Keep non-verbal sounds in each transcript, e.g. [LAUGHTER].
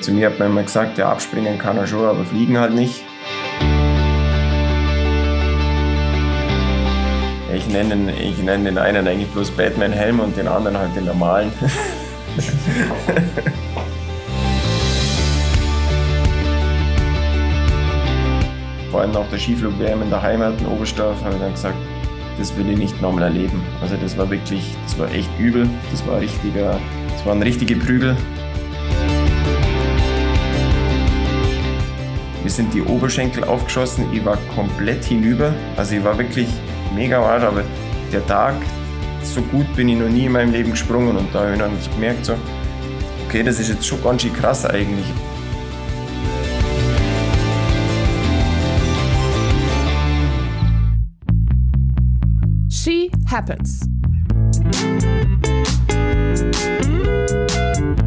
Zu mir hat man immer gesagt, ja, abspringen kann er schon, aber fliegen halt nicht. Ich nenne, ich nenne den einen eigentlich bloß Batman-Helm und den anderen halt den normalen. [LAUGHS] Vor allem nach der Skiflug-WM in der Heimat in Oberstdorf habe ich dann gesagt, das will ich nicht nochmal erleben. Also das war wirklich, das war echt übel. Das war richtiger, das waren richtige Prügel. Mir sind die Oberschenkel aufgeschossen, ich war komplett hinüber. Also ich war wirklich mega hart, aber der Tag, so gut bin ich noch nie in meinem Leben gesprungen und da habe ich dann gemerkt, so, okay, das ist jetzt schon ganz schön krass eigentlich. She Happens.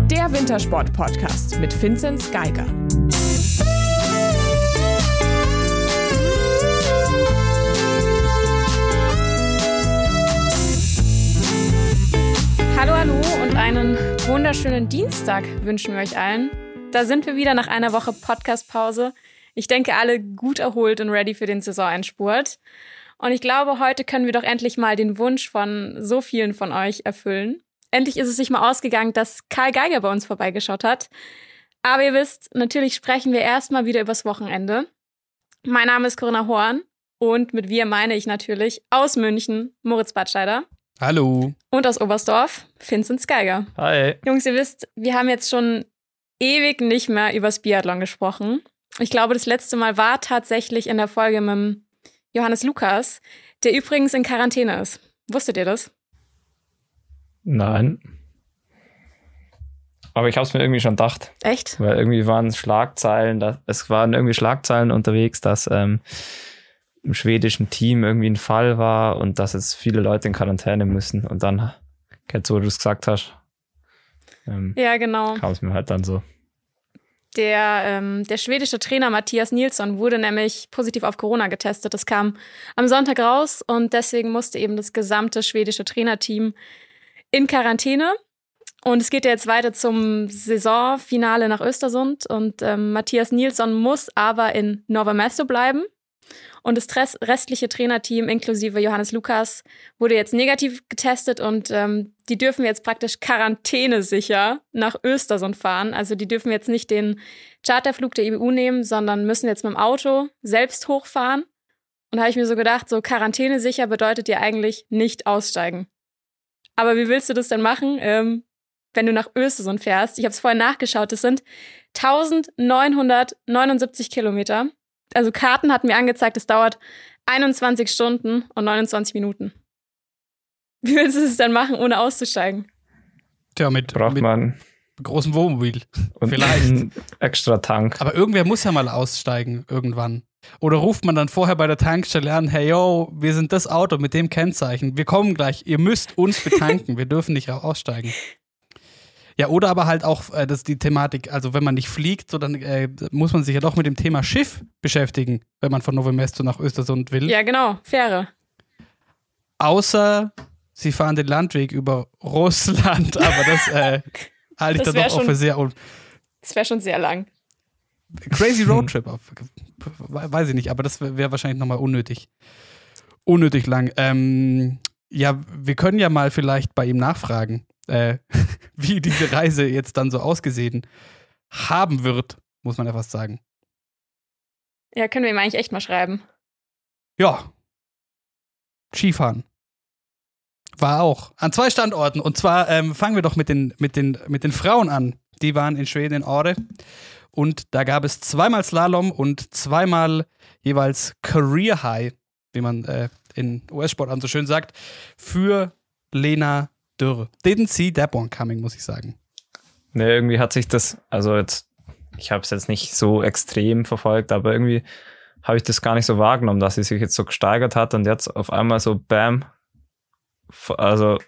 Der Wintersport-Podcast mit Vinzenz Geiger. Hallo, hallo und einen wunderschönen Dienstag wünschen wir euch allen. Da sind wir wieder nach einer Woche Podcast-Pause. Ich denke, alle gut erholt und ready für den Saisonendspurt. Und ich glaube, heute können wir doch endlich mal den Wunsch von so vielen von euch erfüllen. Endlich ist es sich mal ausgegangen, dass Karl Geiger bei uns vorbeigeschaut hat. Aber ihr wisst, natürlich sprechen wir erstmal wieder übers Wochenende. Mein Name ist Corinna Horn und mit wir meine ich natürlich aus München Moritz Badscheider. Hallo. Und aus Oberstdorf, Vincent Geiger. Hi. Jungs, ihr wisst, wir haben jetzt schon ewig nicht mehr übers Biathlon gesprochen. Ich glaube, das letzte Mal war tatsächlich in der Folge mit Johannes Lukas, der übrigens in Quarantäne ist. Wusstet ihr das? Nein. Aber ich habe es mir irgendwie schon gedacht. Echt? Weil irgendwie waren Schlagzeilen, es waren irgendwie Schlagzeilen unterwegs, dass ähm, im schwedischen Team irgendwie ein Fall war und dass jetzt viele Leute in Quarantäne müssen. Und dann, jetzt wo du es gesagt hast, ähm, Ja, genau. kam es mir halt dann so. Der, ähm, der schwedische Trainer Matthias Nilsson wurde nämlich positiv auf Corona getestet. Das kam am Sonntag raus und deswegen musste eben das gesamte schwedische Trainerteam in Quarantäne. Und es geht ja jetzt weiter zum Saisonfinale nach Östersund und ähm, Matthias Nilsson muss aber in Novamesto bleiben. Und das restliche Trainerteam inklusive Johannes Lukas wurde jetzt negativ getestet und ähm, die dürfen jetzt praktisch quarantänesicher nach Östersund fahren. Also die dürfen jetzt nicht den Charterflug der EU nehmen, sondern müssen jetzt mit dem Auto selbst hochfahren. Und da habe ich mir so gedacht, so quarantänesicher bedeutet ja eigentlich nicht aussteigen. Aber wie willst du das denn machen, ähm, wenn du nach Östersund fährst? Ich habe es vorher nachgeschaut, das sind 1979 Kilometer. Also Karten hatten mir angezeigt, es dauert 21 Stunden und 29 Minuten. [LAUGHS] Wie willst du es denn machen, ohne auszusteigen? Tja, mit, Braucht mit man großem Wohnmobil. und Vielleicht. einen extra Tank. Aber irgendwer muss ja mal aussteigen, irgendwann. Oder ruft man dann vorher bei der Tankstelle an, hey yo, wir sind das Auto mit dem Kennzeichen. Wir kommen gleich, ihr müsst uns [LAUGHS] betanken, wir dürfen nicht aussteigen. Ja, oder aber halt auch, äh, das ist die Thematik, also wenn man nicht fliegt, so dann äh, muss man sich ja doch mit dem Thema Schiff beschäftigen, wenn man von Novemesto nach Östersund will. Ja, genau, Fähre. Außer sie fahren den Landweg über Russland, [LAUGHS] aber das äh, halte ich Das dann doch auch für sehr un Das wäre schon sehr lang. Crazy Road Trip. Auf, weiß ich nicht, aber das wäre wahrscheinlich nochmal unnötig. Unnötig lang. Ähm, ja, wir können ja mal vielleicht bei ihm nachfragen, äh, [LAUGHS] wie diese Reise jetzt dann so ausgesehen haben wird, muss man ja fast sagen. Ja, können wir ihm eigentlich echt mal schreiben. Ja. Skifahren. War auch. An zwei Standorten. Und zwar ähm, fangen wir doch mit den, mit, den, mit den Frauen an. Die waren in Schweden in Ore. Und da gab es zweimal Slalom und zweimal jeweils Career High, wie man äh, in US-Sportarten so schön sagt, für Lena Dürr. Didn't see that one coming, muss ich sagen. Ne, irgendwie hat sich das, also jetzt, ich habe es jetzt nicht so extrem verfolgt, aber irgendwie habe ich das gar nicht so wahrgenommen, dass sie sich jetzt so gesteigert hat und jetzt auf einmal so bam, also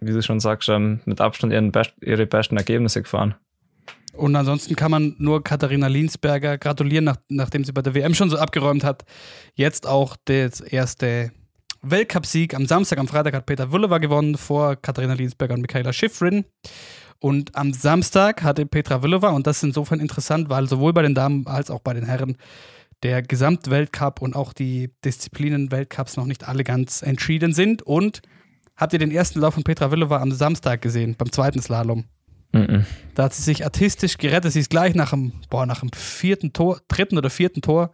wie du schon sagst, ähm, mit Abstand ihren best, ihre besten Ergebnisse gefahren. Und ansonsten kann man nur Katharina Linsberger gratulieren, nach, nachdem sie bei der WM schon so abgeräumt hat. Jetzt auch das erste Weltcupsieg. Am Samstag, am Freitag hat Peter Wullewa gewonnen vor Katharina Linsberger und Michaela Schifrin. Und am Samstag hatte Petra Villova, und das ist insofern interessant, weil sowohl bei den Damen als auch bei den Herren der Gesamtweltcup und auch die Disziplinen-Weltcups noch nicht alle ganz entschieden sind. Und habt ihr den ersten Lauf von Petra Villova am Samstag gesehen, beim zweiten Slalom? Mhm. Da hat sie sich artistisch gerettet. Sie ist gleich nach dem, boah, nach dem vierten Tor, dritten oder vierten Tor,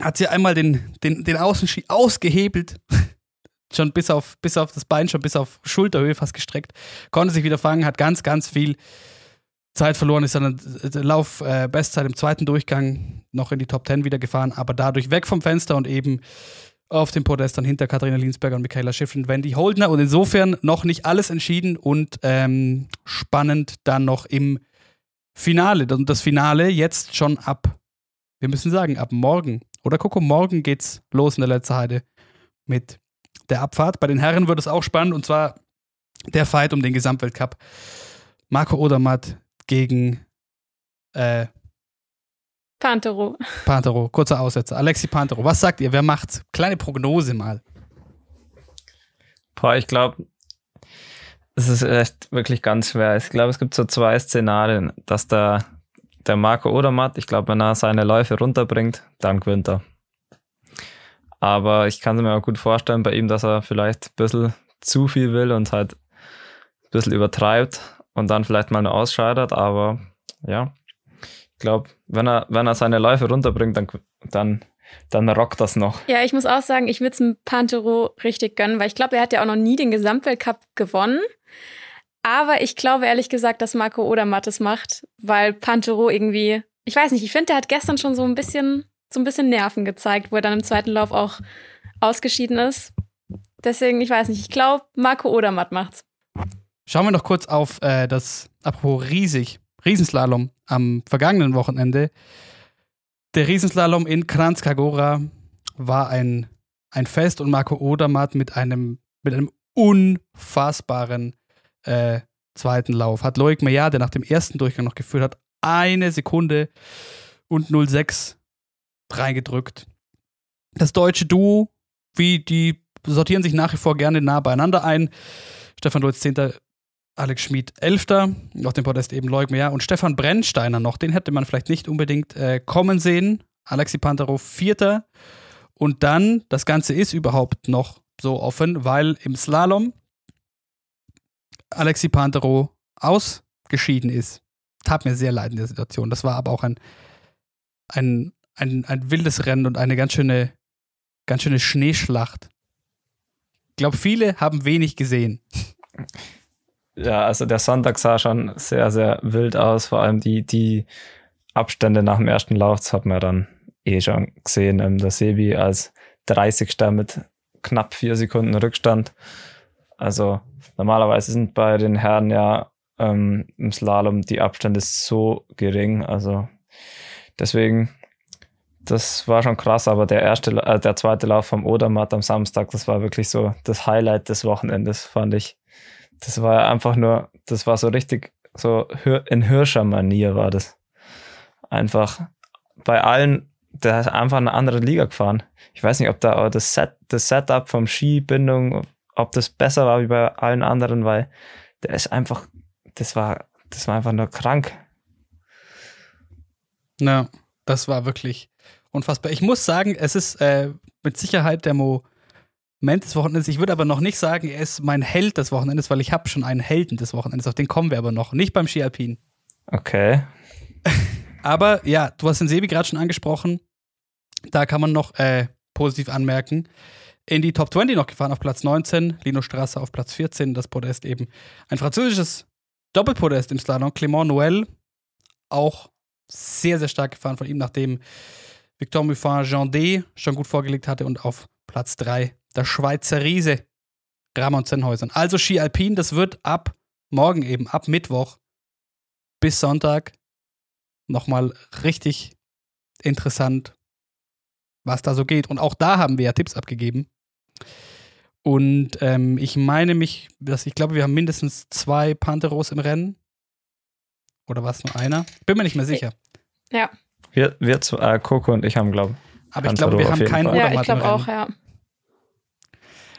hat sie einmal den, den, den Außenski ausgehebelt. [LAUGHS] schon bis auf, bis auf das Bein, schon bis auf Schulterhöhe fast gestreckt. Konnte sich wieder fangen, hat ganz, ganz viel Zeit verloren, ist dann Lauf äh, Bestzeit im zweiten Durchgang noch in die Top 10 wieder gefahren, aber dadurch weg vom Fenster und eben auf dem Podest dann hinter Katharina Linsberger und Michaela Schiff und Wendy Holdner. Und insofern noch nicht alles entschieden und ähm, spannend dann noch im Finale. Und das Finale jetzt schon ab, wir müssen sagen, ab morgen. Oder Coco, morgen geht's los in der letzten Heide mit der Abfahrt. Bei den Herren wird es auch spannend und zwar der Fight um den Gesamtweltcup. Marco Odermatt gegen äh, Pantero. Pantero, kurzer Aussetzer. Alexi Pantero, was sagt ihr? Wer macht? Kleine Prognose mal. Boah, ich glaube, es ist echt wirklich ganz schwer. Ich glaube, es gibt so zwei Szenarien, dass der, der Marco Odermatt, ich glaube, wenn er seine Läufe runterbringt, dann gewinnt er. Aber ich kann es mir auch gut vorstellen bei ihm, dass er vielleicht ein bisschen zu viel will und halt ein bisschen übertreibt und dann vielleicht mal nur ausscheidet. Aber ja, ich glaube, wenn er, wenn er seine Läufe runterbringt, dann, dann, dann rockt das noch. Ja, ich muss auch sagen, ich würde es dem Pantero richtig gönnen, weil ich glaube, er hat ja auch noch nie den Gesamtweltcup gewonnen. Aber ich glaube ehrlich gesagt, dass Marco Odermatt es macht, weil Pantero irgendwie, ich weiß nicht, ich finde, der hat gestern schon so ein bisschen, so ein bisschen Nerven gezeigt, wo er dann im zweiten Lauf auch ausgeschieden ist. Deswegen, ich weiß nicht, ich glaube, Marco Odermatt macht's. Schauen wir noch kurz auf äh, das, apropos riesig, Riesenslalom am vergangenen Wochenende. Der Riesenslalom in Kranjskagora war ein, ein Fest und Marco Odermatt mit einem, mit einem unfassbaren äh, zweiten Lauf. Hat Loic Meyer, der nach dem ersten Durchgang noch geführt hat, eine Sekunde und 06 reingedrückt. Das deutsche Duo, wie die sortieren sich nach wie vor gerne nah beieinander ein. Stefan Lutz, 10. Alex Schmid Elfter, auf dem Podest eben Leuk Meyer und Stefan Brennsteiner noch, den hätte man vielleicht nicht unbedingt äh, kommen sehen. Alexi Pantero Vierter. Und dann, das Ganze ist überhaupt noch so offen, weil im Slalom Alexi Pantero ausgeschieden ist. Tat mir sehr leid in der Situation. Das war aber auch ein, ein, ein, ein wildes Rennen und eine ganz schöne, ganz schöne Schneeschlacht. Ich glaube, viele haben wenig gesehen. Ja, also der Sonntag sah schon sehr, sehr wild aus. Vor allem die, die Abstände nach dem ersten Lauf, das hat man dann eh schon gesehen. Ähm, der Sebi als 30. mit knapp vier Sekunden Rückstand. Also normalerweise sind bei den Herren ja ähm, im Slalom die Abstände so gering. Also deswegen, das war schon krass, aber der erste, äh, der zweite Lauf vom Odermatt am Samstag, das war wirklich so das Highlight des Wochenendes, fand ich. Das war einfach nur, das war so richtig, so in Hirscher-Manier war das. Einfach bei allen, der hat einfach eine andere Liga gefahren. Ich weiß nicht, ob da das, Set, das Setup vom Skibindung, ob das besser war wie bei allen anderen, weil der ist einfach, das war, das war einfach nur krank. Ja, das war wirklich unfassbar. Ich muss sagen, es ist äh, mit Sicherheit der Moment des Wochenendes. Ich würde aber noch nicht sagen, er ist mein Held des Wochenendes, weil ich habe schon einen Helden des Wochenendes. Auf den kommen wir aber noch. Nicht beim Ski Alpin. Okay. [LAUGHS] aber ja, du hast den Sebi gerade schon angesprochen. Da kann man noch äh, positiv anmerken. In die Top 20 noch gefahren auf Platz 19, Lino Strasser auf Platz 14, das Podest eben. Ein französisches Doppelpodest im Slalom. Clément Noël auch sehr, sehr stark gefahren von ihm, nachdem Victor Muffin Jean D schon gut vorgelegt hatte und auf Platz 3 der Schweizer Riese Ramon Zenhäusern. Also Ski Alpin, das wird ab morgen eben, ab Mittwoch bis Sonntag nochmal richtig interessant, was da so geht. Und auch da haben wir ja Tipps abgegeben. Und ähm, ich meine mich, dass ich glaube, wir haben mindestens zwei Panteros im Rennen. Oder war es nur einer? Bin mir nicht mehr sicher. Ja. Wir, wir zwei, äh, Coco und ich haben, glaube Aber ich glaube, wir haben keinen Ja, Odermatt ich glaube im Rennen. auch, ja.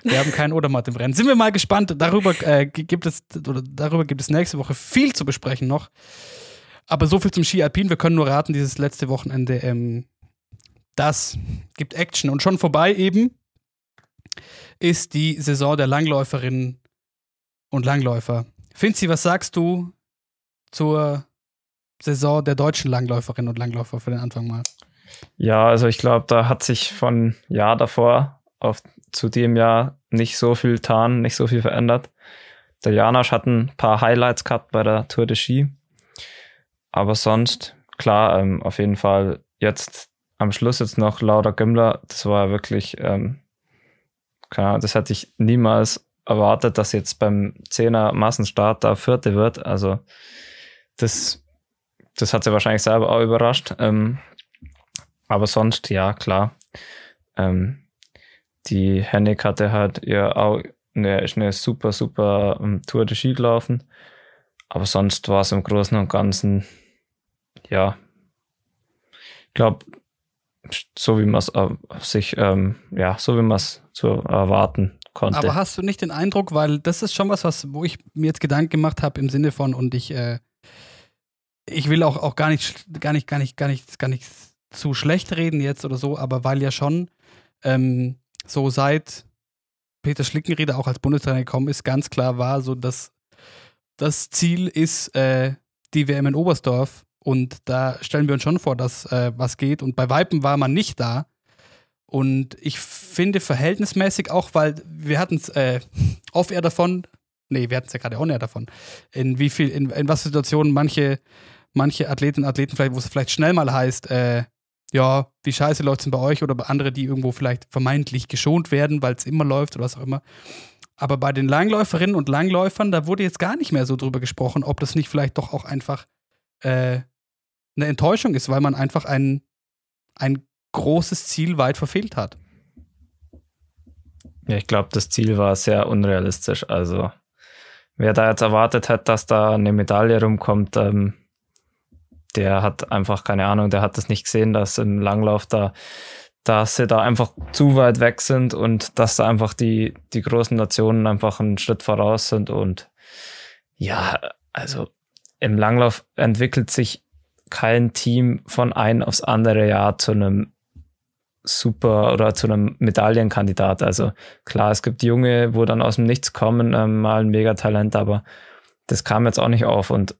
Wir haben keinen Odermatt im Rennen. Sind wir mal gespannt. Darüber äh, gibt es oder darüber gibt es nächste Woche viel zu besprechen noch. Aber so viel zum Ski Alpin. Wir können nur raten, dieses letzte Wochenende, ähm, das gibt Action. Und schon vorbei eben ist die Saison der Langläuferinnen und Langläufer. Finzi, was sagst du zur Saison der deutschen Langläuferinnen und Langläufer für den Anfang mal? Ja, also ich glaube, da hat sich von Jahr davor auf zu dem Jahr nicht so viel getan, nicht so viel verändert. Der Janosch hat ein paar Highlights gehabt bei der Tour de Ski. Aber sonst, klar, ähm, auf jeden Fall jetzt am Schluss jetzt noch Laura Gümmler. Das war wirklich, ähm, keine das hätte ich niemals erwartet, dass jetzt beim Zehner Massenstart da Vierte wird. Also das, das hat sie wahrscheinlich selber auch überrascht. Ähm, aber sonst, ja, klar. Ähm, die Hennig hatte halt ihr auch eine, eine super, super um, Tour de Ski gelaufen. Aber sonst war es im Großen und Ganzen, ja, ich glaube, so wie man es äh, sich, ähm, ja, so wie man es zu erwarten konnte. Aber hast du nicht den Eindruck, weil das ist schon was, was wo ich mir jetzt Gedanken gemacht habe im Sinne von und ich, äh, ich will auch, auch gar nicht, gar nicht, gar nicht, gar nicht, gar nicht zu schlecht reden jetzt oder so, aber weil ja schon ähm, so seit Peter Schlickenrieder auch als Bundestrainer gekommen ist, ganz klar war, so dass das Ziel ist äh, die WM in Oberstdorf. Und da stellen wir uns schon vor, dass äh, was geht. Und bei Weipen war man nicht da und ich finde verhältnismäßig auch, weil wir hatten es äh, off-air davon, nee, wir hatten es ja gerade on-air davon, in wie viel, in, in was Situationen manche, manche Athletinnen Athleten vielleicht, wo es vielleicht schnell mal heißt, äh, ja, wie scheiße läuft es denn bei euch oder bei anderen, die irgendwo vielleicht vermeintlich geschont werden, weil es immer läuft oder was auch immer. Aber bei den Langläuferinnen und Langläufern, da wurde jetzt gar nicht mehr so drüber gesprochen, ob das nicht vielleicht doch auch einfach äh, eine Enttäuschung ist, weil man einfach ein, ein großes Ziel weit verfehlt hat. Ja, ich glaube, das Ziel war sehr unrealistisch. Also, wer da jetzt erwartet hat, dass da eine Medaille rumkommt, ähm, der hat einfach keine Ahnung, der hat das nicht gesehen, dass im Langlauf da, dass sie da einfach zu weit weg sind und dass da einfach die, die großen Nationen einfach einen Schritt voraus sind und ja, also im Langlauf entwickelt sich kein Team von ein aufs andere Jahr zu einem super oder zu einem Medaillenkandidat. Also klar, es gibt Junge, wo dann aus dem Nichts kommen, ähm, mal ein Megatalent, aber das kam jetzt auch nicht auf und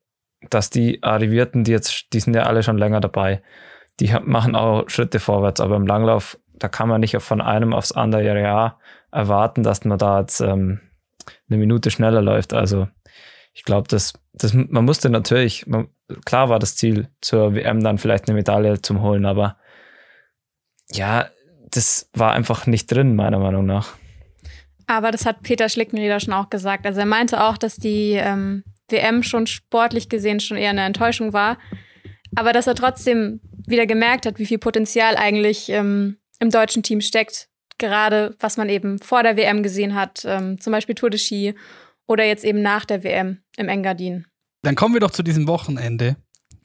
dass die Arrivierten, die jetzt, die sind ja alle schon länger dabei, die machen auch Schritte vorwärts, aber im Langlauf, da kann man nicht von einem aufs andere Jahr erwarten, dass man da jetzt ähm, eine Minute schneller läuft. Also ich glaube, das, das, man musste natürlich, man, klar war das Ziel, zur WM dann vielleicht eine Medaille zum Holen, aber ja, das war einfach nicht drin, meiner Meinung nach. Aber das hat Peter Schlickenrieder schon auch gesagt. Also er meinte auch, dass die ähm, WM schon sportlich gesehen schon eher eine Enttäuschung war. Aber dass er trotzdem wieder gemerkt hat, wie viel Potenzial eigentlich ähm, im deutschen Team steckt. Gerade was man eben vor der WM gesehen hat, ähm, zum Beispiel Tour de Ski oder jetzt eben nach der WM im Engadin. Dann kommen wir doch zu diesem Wochenende.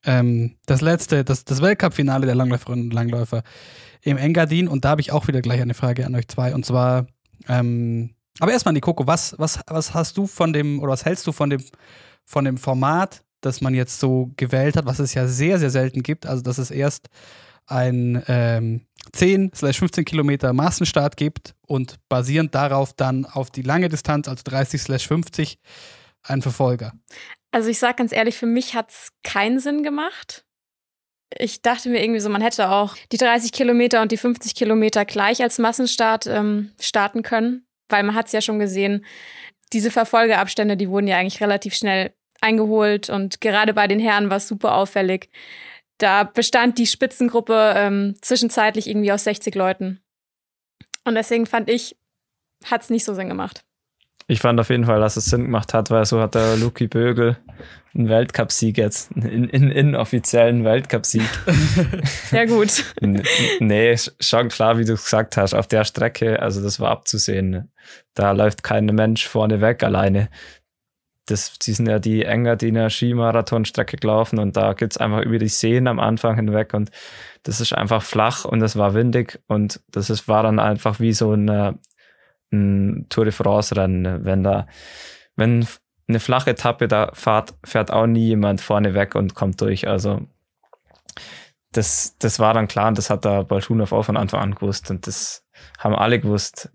Ähm, das letzte, das, das Weltcup-Finale der Langläuferinnen und Langläufer im Engadin. Und da habe ich auch wieder gleich eine Frage an euch zwei. Und zwar, ähm, aber erstmal, Nikoko, was, was, was hast du von dem, oder was hältst du von dem von dem Format, das man jetzt so gewählt hat, was es ja sehr, sehr selten gibt. Also, dass es erst ein ähm, 10-15 Kilometer Massenstart gibt und basierend darauf dann auf die lange Distanz, also 30-50, ein Verfolger. Also ich sage ganz ehrlich, für mich hat es keinen Sinn gemacht. Ich dachte mir irgendwie so, man hätte auch die 30 Kilometer und die 50 Kilometer gleich als Massenstart ähm, starten können, weil man hat es ja schon gesehen, diese Verfolgeabstände, die wurden ja eigentlich relativ schnell eingeholt und gerade bei den Herren war es super auffällig. Da bestand die Spitzengruppe ähm, zwischenzeitlich irgendwie aus 60 Leuten. Und deswegen fand ich, hat es nicht so Sinn gemacht. Ich fand auf jeden Fall, dass es Sinn gemacht hat, weil so hat der Luki Bögel einen Weltcupsieg jetzt, einen in, inoffiziellen Weltcupsieg. [LAUGHS] ja, gut. nee, schon klar, wie du gesagt hast, auf der Strecke, also das war abzusehen. Da läuft kein Mensch vorne weg alleine. Das, sie sind ja die Engadiner Skimarathon-Strecke gelaufen und da geht's einfach über die Seen am Anfang hinweg und das ist einfach flach und es war windig und das ist, war dann einfach wie so ein ein Tour de France-Rennen. Wenn da, wenn eine flache Etappe da fährt, fährt auch nie jemand vorne weg und kommt durch. Also das, das war dann klar und das hat der Balschunow auch von Anfang an gewusst und das haben alle gewusst.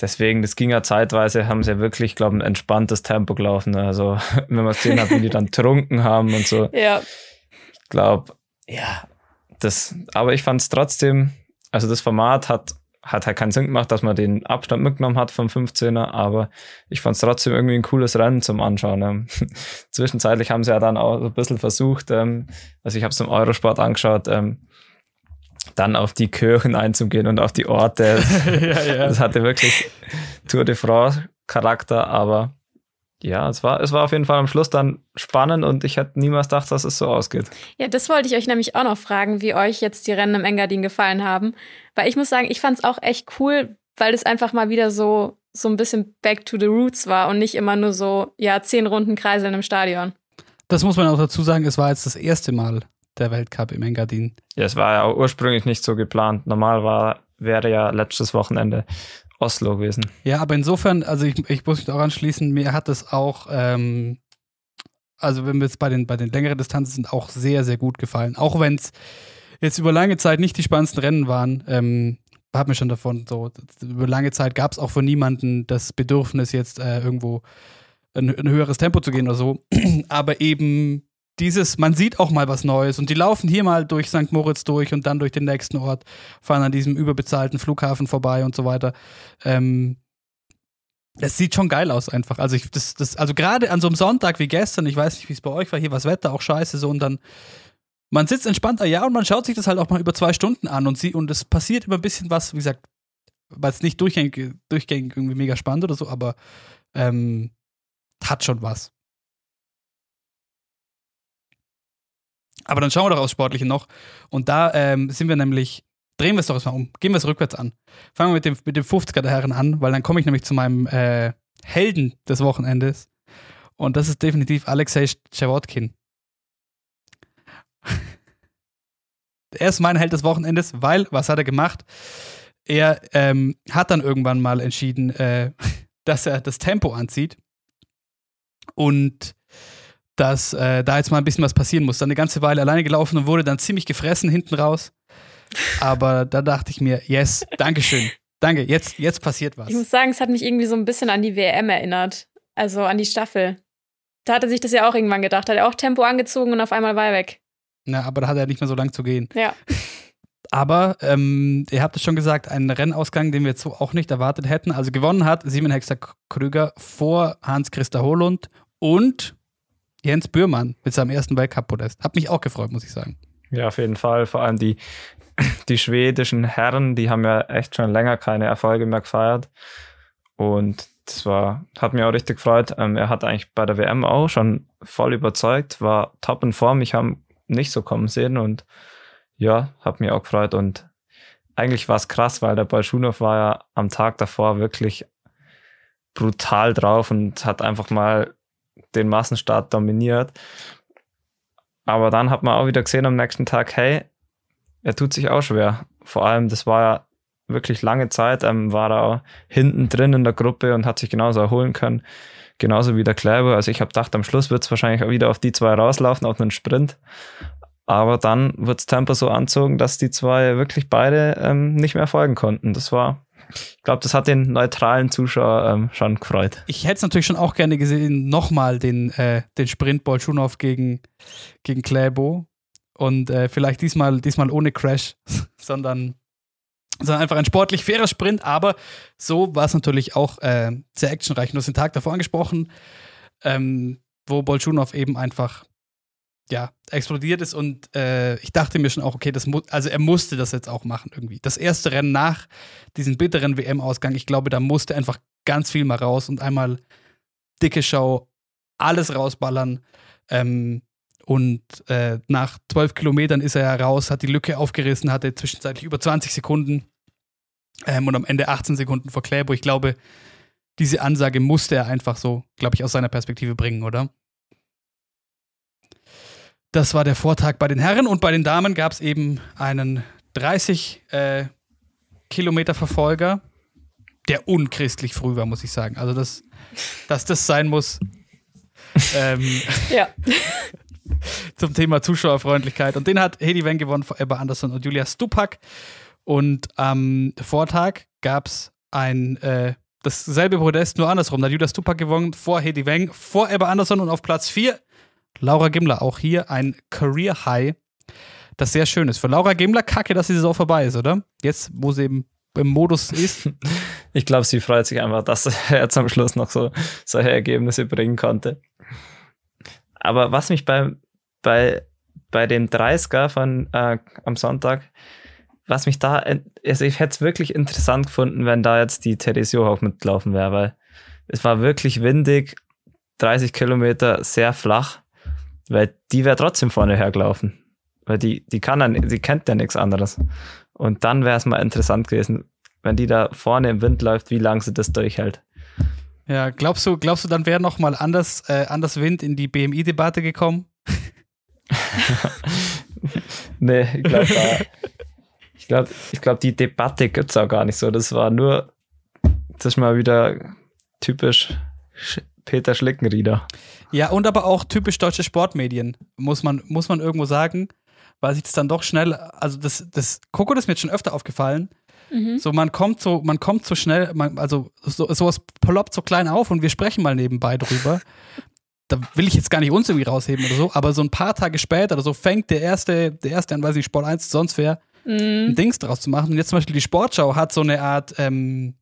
Deswegen, das ging ja zeitweise, haben sie ja wirklich, glaube ich, ein entspanntes Tempo gelaufen. Also, [LAUGHS] wenn man sehen hat, wie die dann trunken haben und so. Ja. Ich glaube, ja, das, aber ich fand es trotzdem, also das Format hat, hat halt keinen Sinn gemacht, dass man den Abstand mitgenommen hat vom 15er, aber ich fand es trotzdem irgendwie ein cooles Rennen zum Anschauen. Ähm. [LAUGHS] Zwischenzeitlich haben sie ja dann auch ein bisschen versucht, ähm, also ich habe es im Eurosport angeschaut, ähm, dann auf die Kirchen einzugehen und auf die Orte. [LAUGHS] ja, ja. Das hatte wirklich Tour de France Charakter, aber ja, es war, es war auf jeden Fall am Schluss dann spannend und ich hätte niemals gedacht, dass es so ausgeht. Ja, das wollte ich euch nämlich auch noch fragen, wie euch jetzt die Rennen im Engadin gefallen haben. Weil ich muss sagen, ich fand es auch echt cool, weil es einfach mal wieder so, so ein bisschen back to the roots war und nicht immer nur so, ja, zehn Runden kreiseln im Stadion. Das muss man auch dazu sagen, es war jetzt das erste Mal der Weltcup im Engadin. Ja, es war ja auch ursprünglich nicht so geplant. Normal war, wäre ja letztes Wochenende Oslo gewesen. Ja, aber insofern, also ich, ich muss mich auch anschließen, mir hat es auch, ähm, also wenn wir jetzt bei den, bei den längeren Distanzen sind, auch sehr, sehr gut gefallen. Auch wenn es jetzt über lange Zeit nicht die spannendsten Rennen waren, ähm, hat mir schon davon so, über lange Zeit gab es auch von niemandem das Bedürfnis, jetzt äh, irgendwo ein, ein höheres Tempo zu gehen oder so. [CLEARS THROAT] aber eben dieses, man sieht auch mal was Neues und die laufen hier mal durch St. Moritz durch und dann durch den nächsten Ort, fahren an diesem überbezahlten Flughafen vorbei und so weiter. Ähm, es sieht schon geil aus einfach. Also ich, das, das, also gerade an so einem Sonntag wie gestern, ich weiß nicht, wie es bei euch war, hier war das Wetter auch scheiße so und dann man sitzt entspannter, ja, und man schaut sich das halt auch mal über zwei Stunden an und sie, und es passiert immer ein bisschen was, wie gesagt, weil es nicht durchgängig, durchgängig irgendwie mega spannend oder so, aber ähm, hat schon was. Aber dann schauen wir doch aufs Sportliche noch. Und da ähm, sind wir nämlich, drehen wir es doch erstmal um, gehen wir es rückwärts an. Fangen wir mit dem, mit dem 50er der Herren an, weil dann komme ich nämlich zu meinem äh, Helden des Wochenendes. Und das ist definitiv Alexei Czewotkin. [LAUGHS] er ist mein Held des Wochenendes, weil, was hat er gemacht? Er ähm, hat dann irgendwann mal entschieden, äh, [LAUGHS] dass er das Tempo anzieht. Und dass äh, da jetzt mal ein bisschen was passieren muss. Dann eine ganze Weile alleine gelaufen und wurde dann ziemlich gefressen hinten raus. Aber da dachte ich mir, yes, Dankeschön. Danke, jetzt, jetzt passiert was. Ich muss sagen, es hat mich irgendwie so ein bisschen an die WM erinnert. Also an die Staffel. Da hat er sich das ja auch irgendwann gedacht. Hat er auch Tempo angezogen und auf einmal war er weg. Na, aber da hat er nicht mehr so lang zu gehen. Ja. [LAUGHS] Aber ähm, ihr habt es schon gesagt, einen Rennausgang, den wir jetzt so auch nicht erwartet hätten. Also gewonnen hat Simon Hexer Krüger vor Hans-Christa Holund und Jens Bührmann mit seinem ersten Weltcup-Podest. Hat mich auch gefreut, muss ich sagen. Ja, auf jeden Fall. Vor allem die, [LAUGHS] die schwedischen Herren, die haben ja echt schon länger keine Erfolge mehr gefeiert. Und das war, hat mir auch richtig gefreut. Ähm, er hat eigentlich bei der WM auch schon voll überzeugt, war top in Form. Ich habe nicht so kommen sehen und ja, hat mir auch gefreut. Und eigentlich war es krass, weil der Balschunow war ja am Tag davor wirklich brutal drauf und hat einfach mal den Massenstart dominiert. Aber dann hat man auch wieder gesehen am nächsten Tag, hey, er tut sich auch schwer. Vor allem, das war ja wirklich lange Zeit, ähm, war er hinten drin in der Gruppe und hat sich genauso erholen können. Genauso wie der Kleber. Also ich habe gedacht, am Schluss wird es wahrscheinlich auch wieder auf die zwei rauslaufen, auf einen Sprint. Aber dann wird das Tempo so anzogen, dass die zwei wirklich beide ähm, nicht mehr folgen konnten. Das war ich glaube, das hat den neutralen Zuschauer ähm, schon gefreut. Ich hätte es natürlich schon auch gerne gesehen, nochmal den, äh, den Sprint Bolschunow gegen, gegen Kläbo. Und äh, vielleicht diesmal, diesmal ohne Crash, [LAUGHS] sondern, sondern einfach ein sportlich fairer Sprint. Aber so war es natürlich auch äh, sehr actionreich. Du hast den Tag davor angesprochen, ähm, wo Bolschunow eben einfach ja, explodiert ist und äh, ich dachte mir schon auch, okay, das also er musste das jetzt auch machen irgendwie. Das erste Rennen nach diesem bitteren WM-Ausgang, ich glaube, da musste einfach ganz viel mal raus und einmal dicke Show, alles rausballern. Ähm, und äh, nach zwölf Kilometern ist er ja raus, hat die Lücke aufgerissen, hatte zwischenzeitlich über 20 Sekunden ähm, und am Ende 18 Sekunden vor Kläbo. Ich glaube, diese Ansage musste er einfach so, glaube ich, aus seiner Perspektive bringen, oder? Das war der Vortag bei den Herren und bei den Damen gab es eben einen 30 äh, Kilometer Verfolger. der unchristlich früh war, muss ich sagen. Also, das, dass das sein muss. ähm, [LAUGHS] Ja. [LAUGHS] zum Thema Zuschauerfreundlichkeit. Und den hat Hedy Weng gewonnen vor Ebba Anderson und Julia Stupak. Und am Vortag gab es ein äh, dasselbe Podest, nur andersrum. Da hat Julia Stupak gewonnen vor Hedy Weng, vor Ebba Anderson und auf Platz 4 Laura Gimler. Auch hier ein Career High, das sehr schön ist. Für Laura Gimler kacke, dass die Saison vorbei ist, oder? Jetzt, wo sie eben im Modus ist. [LAUGHS] Ich glaube, sie freut sich einfach, dass er am Schluss noch so solche Ergebnisse bringen konnte. Aber was mich bei, bei, bei dem 30er von, äh, am Sonntag, was mich da, also ich hätte es wirklich interessant gefunden, wenn da jetzt die Therese Johaug mitlaufen wäre, weil es war wirklich windig, 30 Kilometer sehr flach, weil die wäre trotzdem vorne hergelaufen. Weil die, die kann dann, sie kennt ja nichts anderes. Und dann wäre es mal interessant gewesen, wenn die da vorne im Wind läuft, wie lange sie das durchhält. Ja, glaubst du, glaubst du, dann wäre noch mal anders, äh, anders Wind in die BMI-Debatte gekommen? [LAUGHS] nee, ich glaube, ich glaube, ich glaub, die Debatte gibt es auch gar nicht so. Das war nur, das ist mal wieder typisch Sch Peter Schlickenrieder. Ja, und aber auch typisch deutsche Sportmedien, muss man, muss man irgendwo sagen, weil sich das dann doch schnell, also das, das, Coco, das ist mir jetzt schon öfter aufgefallen, Mhm. so man kommt so, man kommt so schnell, man, also so, sowas ploppt so klein auf und wir sprechen mal nebenbei drüber. [LAUGHS] da will ich jetzt gar nicht uns irgendwie rausheben oder so, aber so ein paar Tage später oder so fängt der erste, der erste an, weiß ich, Sport 1, sonst wer, ein Mhm. Dings draus zu machen. Und jetzt zum Beispiel die Sportschau hat so eine Art, ähm,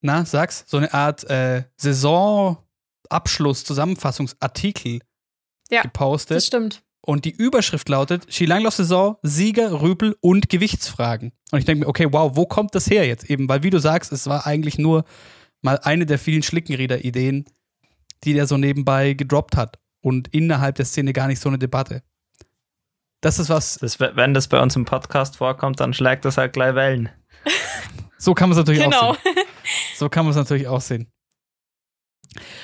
na, sag's, so eine Art äh, Saisonabschluss, Zusammenfassungsartikel Ja, gepostet. Das stimmt. Und die Überschrift lautet Skilanglauf-Saison, Sieger, Rüpel und Gewichtsfragen. Und ich denke mir, okay, wow, wo kommt das her jetzt eben? Weil wie du sagst, es war eigentlich nur mal eine der vielen Schlickenrieder-Ideen, die der so nebenbei gedroppt hat. Und innerhalb der Szene gar nicht so eine Debatte. Das ist was, Das, wenn das bei uns im Podcast vorkommt, dann schlägt das halt gleich Wellen. so kann man es natürlich auch Genau. sehen. So kann man es natürlich auch sehen.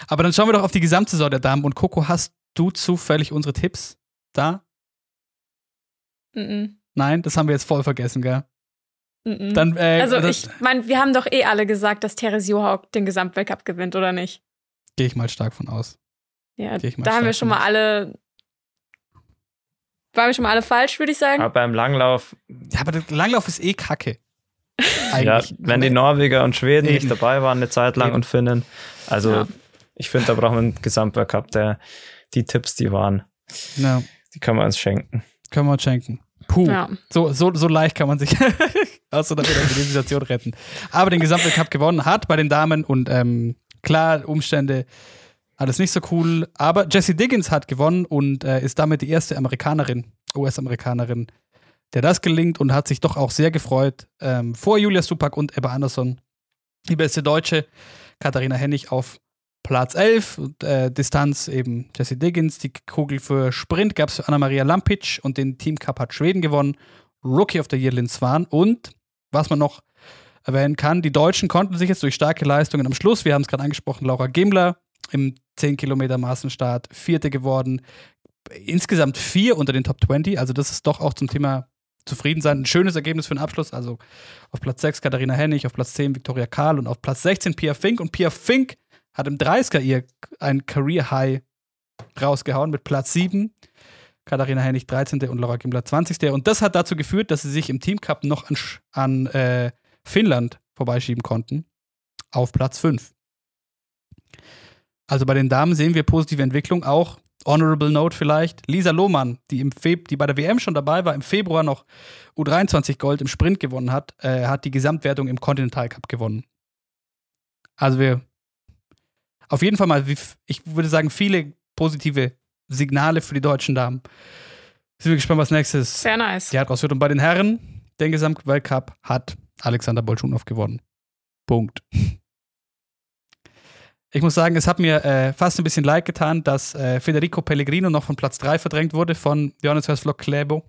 Aber dann schauen wir doch auf die Gesamtsaison der Damen. Und Coco, hast du zufällig unsere Tipps da? Mhm. Nein, das haben wir jetzt voll vergessen, gell? Mhm. Dann, äh, also das- ich meine, wir haben doch eh alle gesagt, dass Therese Johaug den Gesamtweltcup gewinnt, oder nicht? Gehe ich mal stark von aus. Ja, Geh ich mal da haben wir schon mal alle. Waren wir schon mal alle falsch, würde ich sagen? Aber beim Langlauf, Ja, aber der Langlauf ist eh kacke. ja, Eigentlich. wenn die Norweger und Schweden Eben. nicht dabei waren eine Zeit lang Eben. und Finnen. Also Ja. Ich finde, da brauchen wir einen Gesamtweltcup. Der, die Tipps, die waren, Ja, die können wir uns schenken. können wir uns schenken. Puh. Ja. So, so, so leicht kann man sich aus so einer Situation retten. Aber den Gesamtweltcup gewonnen hat bei den Damen und ähm, klar, Umstände, alles nicht so cool. Aber Jessie Diggins hat gewonnen und äh, ist damit die erste Amerikanerin, US-Amerikanerin, der das gelingt und hat sich doch auch sehr gefreut. Ähm, vor Julia Stupak und Ebba Andersson. Die beste Deutsche, Katharina Hennig auf Platz 11. Und, äh, Distanz eben Jessie Diggins. Die Kugel für Sprint gab es für Anna-Maria Lampic und den Team Cup hat Schweden gewonnen. Rookie of the Year Lynn Swan. Und was man noch erwähnen kann, die Deutschen konnten sich jetzt durch starke Leistungen am Schluss, wir haben es gerade angesprochen, Laura Gimler im 10 Kilometer Massenstart, Vierte geworden. Insgesamt vier unter den Top 20. Also das ist doch auch zum Thema zufrieden sein. Ein schönes Ergebnis für den Abschluss. Also auf Platz 6 Katharina Hennig, auf Platz 10 Viktoria Karl und auf Platz 16 Pia Fink. Und Pia Fink hat im 30er ihr ein Career High rausgehauen mit Platz 7. Katharina Hennig 13. und Laura Gimbler 20. Und das hat dazu geführt, dass sie sich im Team Cup noch an, an äh, Finnland vorbeischieben konnten. Auf Platz 5. Also bei den Damen sehen wir positive Entwicklung. Auch Honorable Note vielleicht. Lisa Lohmann, die, im Feb die bei der WM schon dabei war, im Februar noch U23 Gold im Sprint gewonnen hat, äh, hat die Gesamtwertung im Continental Cup gewonnen. Also wir auf jeden Fall mal, ich würde sagen, viele positive Signale für die deutschen Damen. Sind wir gespannt, was nächstes Sehr nice. Jahr draus wird. Und bei den Herren, den Gesamtweltcup hat Alexander Bolschunow gewonnen. Punkt. Ich muss sagen, es hat mir äh, fast ein bisschen leid getan, dass äh, Federico Pellegrino noch von Platz 3 verdrängt wurde von Johannes Hörsvlog Klebo.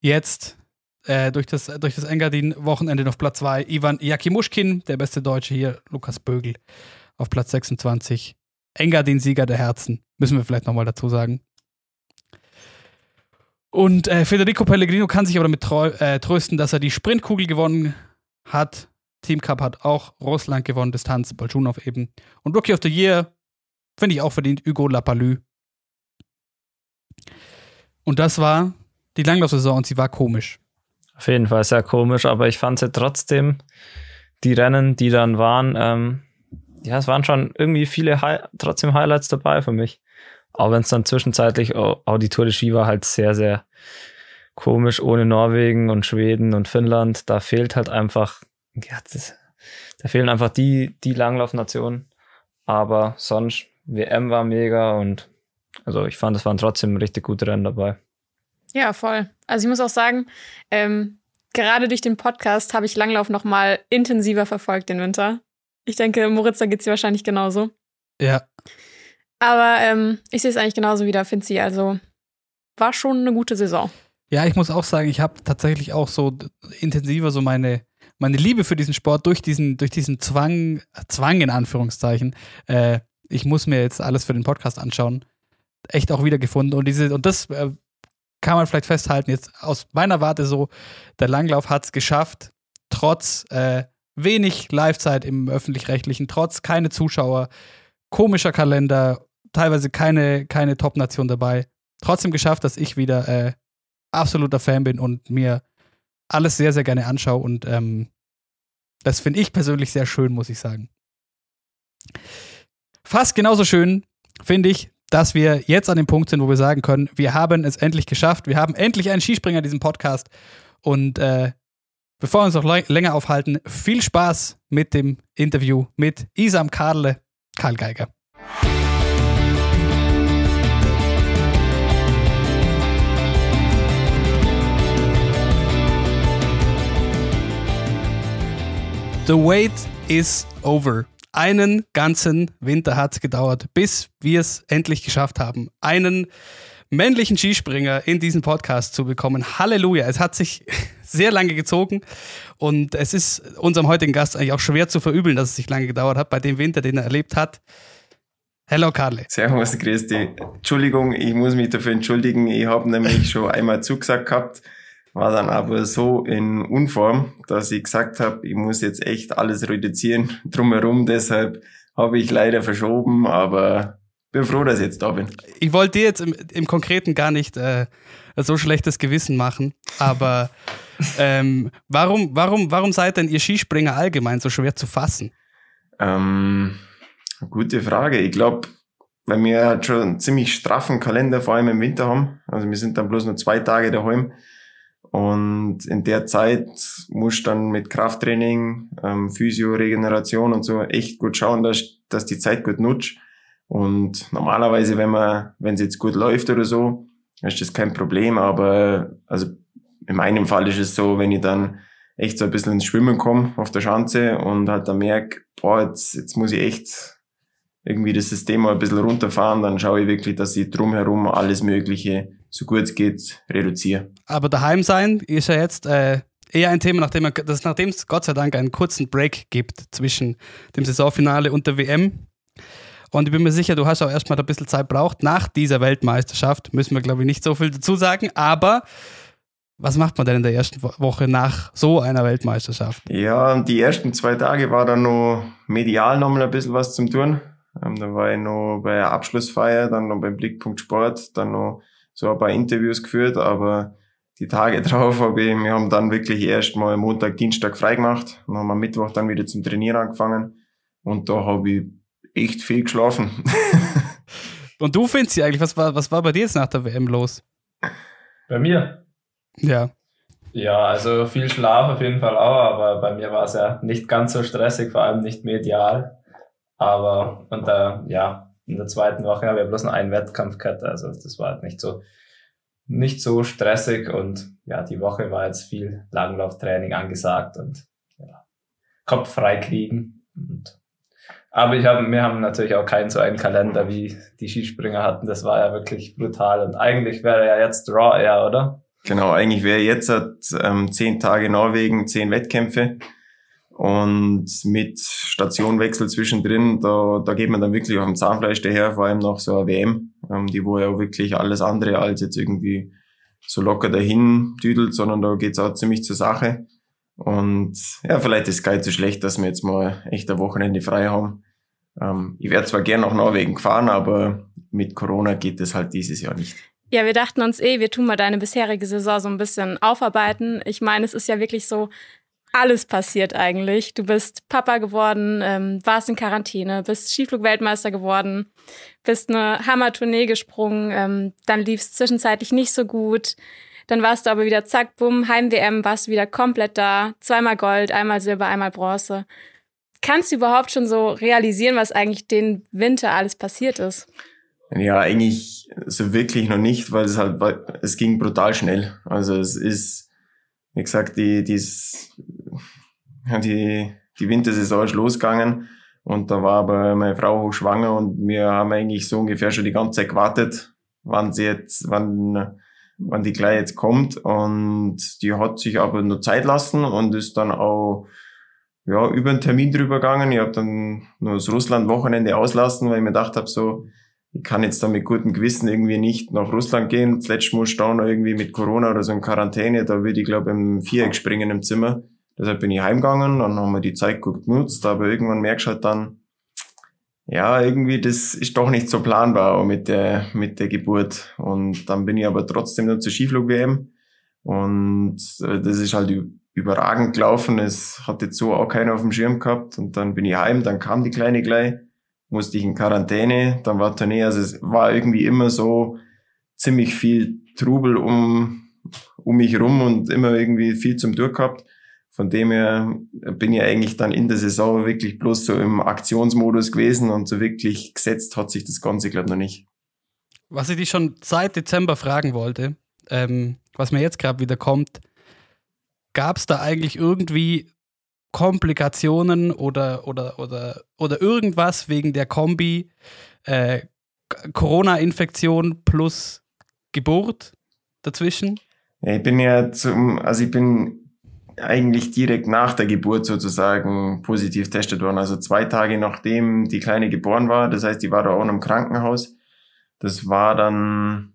Jetzt äh, durch das, durch das Engadin-Wochenende auf Platz 2 Ivan Jakimuschkin, der beste Deutsche hier, Lukas Bögel auf Platz 26. Engadin-Sieger der Herzen, müssen wir vielleicht nochmal dazu sagen. Und äh, Federico Pellegrino kann sich aber damit äh, trösten, dass er die Sprintkugel gewonnen hat, Team Cup hat auch Russland gewonnen, Distanz, Bolschunow eben. Und Rookie of the Year finde ich auch verdient, Hugo Lapalü. Und das war die Langlaufsaison und sie war komisch. Auf jeden Fall sehr komisch, aber ich fand sie trotzdem, die Rennen, die dann waren, ähm, ja, es waren schon irgendwie viele Hi trotzdem Highlights dabei für mich. Auch wenn es dann zwischenzeitlich auch die Tour de Ski war halt sehr, sehr komisch ohne Norwegen und Schweden und Finnland. Da fehlt halt einfach, ja, das, da fehlen einfach die, die Langlaufnationen. Aber sonst, WM war mega und also ich fand, es waren trotzdem richtig gute Rennen dabei. Ja, voll. Also ich muss auch sagen, ähm, gerade durch den Podcast habe ich Langlauf noch mal intensiver verfolgt den Winter. Ich denke, Moritz, da geht es dir wahrscheinlich genauso. Ja. Aber ähm, ich sehe es eigentlich genauso wie der Finzi. Also war schon eine gute Saison. Ja, ich muss auch sagen, ich habe tatsächlich auch so intensiver so meine, meine Liebe für diesen Sport durch diesen, durch diesen Zwang, Zwang in Anführungszeichen. Äh, ich muss mir jetzt alles für den Podcast anschauen. Echt auch wiedergefunden. Und diese, und das äh, kann man vielleicht festhalten, jetzt aus meiner Warte so, der Langlauf hat es geschafft, trotz äh, wenig Livezeit im öffentlich-rechtlichen, trotz keine Zuschauer, komischer Kalender, teilweise keine, keine Top-Nation dabei, trotzdem geschafft, dass ich wieder äh, absoluter Fan bin und mir alles sehr, sehr gerne anschaue und ähm, das finde ich persönlich sehr schön, muss ich sagen. Fast genauso schön finde ich, dass wir jetzt an dem Punkt sind, wo wir sagen können, wir haben es endlich geschafft. Wir haben endlich einen Skispringer in diesem Podcast. Und äh, bevor wir uns noch länger aufhalten, viel Spaß mit dem Interview mit Isam Karle, Karl Geiger. The wait is over. Einen ganzen Winter hat es gedauert, bis wir es endlich geschafft haben, einen männlichen Skispringer in diesen Podcast zu bekommen. Halleluja! Es hat sich [LAUGHS] sehr lange gezogen und es ist unserem heutigen Gast eigentlich auch schwer zu verübeln, dass es sich lange gedauert hat, bei dem Winter, den er erlebt hat. Hallo Karle. Servus, Christi. Entschuldigung, ich muss mich dafür entschuldigen. Ich habe nämlich schon einmal zugesagt gehabt war dann aber so in Unform, dass ich gesagt habe, ich muss jetzt echt alles reduzieren [LAUGHS] drumherum. Deshalb habe ich leider verschoben, aber bin froh, dass ich jetzt da bin. Ich wollte dir jetzt im, im Konkreten gar nicht äh, so schlechtes Gewissen machen, aber [LAUGHS] ähm, warum, warum, warum seid denn ihr Skispringer allgemein so schwer zu fassen? Ähm, gute Frage. Ich glaube, weil wir halt schon einen ziemlich straffen Kalender, vor allem im Winter haben. Also wir sind dann bloß nur zwei Tage daheim. Und in der Zeit muss dann mit Krafttraining, ähm, Physio, Regeneration und so echt gut schauen, dass, dass die Zeit gut nutzt. Und normalerweise, wenn man, wenn es jetzt gut läuft oder so, ist das kein Problem. Aber also in meinem Fall ist es so, wenn ich dann echt so ein bisschen ins Schwimmen komme auf der Schanze und halt dann merke, boah, jetzt, jetzt muss ich echt irgendwie das System mal ein bisschen runterfahren, dann schaue ich wirklich, dass ich drumherum alles Mögliche so gut es geht, reduziere. Aber daheim sein ist ja jetzt äh, eher ein Thema, nachdem, das, nachdem es Gott sei Dank einen kurzen Break gibt zwischen dem Saisonfinale und der WM. Und ich bin mir sicher, du hast auch erstmal ein bisschen Zeit braucht. Nach dieser Weltmeisterschaft müssen wir, glaube ich, nicht so viel dazu sagen. Aber was macht man denn in der ersten Woche nach so einer Weltmeisterschaft? Ja, die ersten zwei Tage war dann noch medial noch mal ein bisschen was zum Tun. Ähm, da war ich noch bei der Abschlussfeier, dann noch beim Blickpunkt Sport, dann noch so ein paar Interviews geführt, aber die Tage [LAUGHS] drauf habe ich, wir haben dann wirklich erst mal Montag, Dienstag frei gemacht und haben am Mittwoch dann wieder zum Trainieren angefangen und da habe ich echt viel geschlafen. [LAUGHS] und du findest eigentlich, was war, was war bei dir jetzt nach der WM los? Bei mir? Ja. Ja, also viel Schlaf auf jeden Fall auch, aber bei mir war es ja nicht ganz so stressig, vor allem nicht medial. Aber und da, ja, in der zweiten Woche habe ich bloß noch einen Wettkampf gehabt. Also das war halt nicht so, nicht so stressig und ja, die Woche war jetzt viel Langlauftraining angesagt und ja, Kopf frei kriegen. Und, aber ich habe, wir haben natürlich auch keinen so einen Kalender, wie die Skispringer hatten. Das war ja wirklich brutal und eigentlich wäre ja jetzt Draw eher, oder? Genau, eigentlich wäre jetzt ähm, zehn Tage Norwegen, zehn Wettkämpfe. Und mit Stationwechsel zwischendrin, da, da geht man dann wirklich auf dem Zahnfleisch daher, vor allem nach so einer WM, ähm, die wo ja wirklich alles andere als jetzt irgendwie so locker dahin düdelt, sondern da geht's auch ziemlich zur Sache. Und ja, vielleicht ist es gar nicht so schlecht, dass wir jetzt mal echt ein Wochenende frei haben. Ähm, ich wäre zwar gern nach Norwegen gefahren, aber mit Corona geht es halt dieses Jahr nicht. Ja, wir dachten uns eh, wir tun mal deine bisherige Saison so ein bisschen aufarbeiten. Ich meine, es ist ja wirklich so, alles passiert eigentlich. Du bist Papa geworden, ähm, warst in Quarantäne, bist Skiflug-Weltmeister geworden, bist eine Hammer-Tournee gesprungen, ähm, dann lief es zwischenzeitlich nicht so gut. Dann warst du aber wieder zack, bumm, Heim-WM, warst du wieder komplett da. Zweimal Gold, einmal Silber, einmal Bronze. Kannst du überhaupt schon so realisieren, was eigentlich den Winter alles passiert ist? Ja, eigentlich so wirklich noch nicht, weil es halt, es ging brutal schnell. Also es ist, wie gesagt, die, die, die, die Wintersaison ist losgegangen und da war aber meine Frau hochschwanger und wir haben eigentlich so ungefähr schon die ganze Zeit gewartet, wann sie jetzt, wann, wann die gleich jetzt kommt und die hat sich aber nur Zeit lassen und ist dann auch ja, über einen Termin drüber gegangen. Ich habe dann nur das Russland-Wochenende auslassen, weil ich mir gedacht habe, so, ich kann jetzt da mit gutem Gewissen irgendwie nicht nach Russland gehen. Das letzte Mal da noch irgendwie mit Corona oder so in Quarantäne, da würde ich glaube im Viereck springen im Zimmer. Deshalb bin ich heimgegangen, dann haben wir die Zeit gut genutzt, aber irgendwann merkst du halt dann, ja, irgendwie, das ist doch nicht so planbar mit der, mit der Geburt. Und dann bin ich aber trotzdem noch zur Skiflug-WM. Und äh, das ist halt überragend gelaufen. Es hat jetzt so auch keiner auf dem Schirm gehabt. Und dann bin ich heim, dann kam die Kleine gleich musste ich in Quarantäne, dann war Tournee, also es war irgendwie immer so ziemlich viel Trubel um, um mich rum und immer irgendwie viel zum Durch gehabt. Von dem her bin ich eigentlich dann in der Saison wirklich bloß so im Aktionsmodus gewesen und so wirklich gesetzt hat sich das Ganze, glaube ich, noch nicht. Was ich dich schon seit Dezember fragen wollte, ähm, was mir jetzt gerade wieder kommt, gab es da eigentlich irgendwie Komplikationen oder, oder, oder, oder irgendwas wegen der Kombi äh, Corona-Infektion plus Geburt dazwischen? Ich bin ja zum, also ich bin eigentlich direkt nach der Geburt sozusagen positiv testet worden. Also zwei Tage nachdem die Kleine geboren war. Das heißt, die war da auch im Krankenhaus. Das war dann,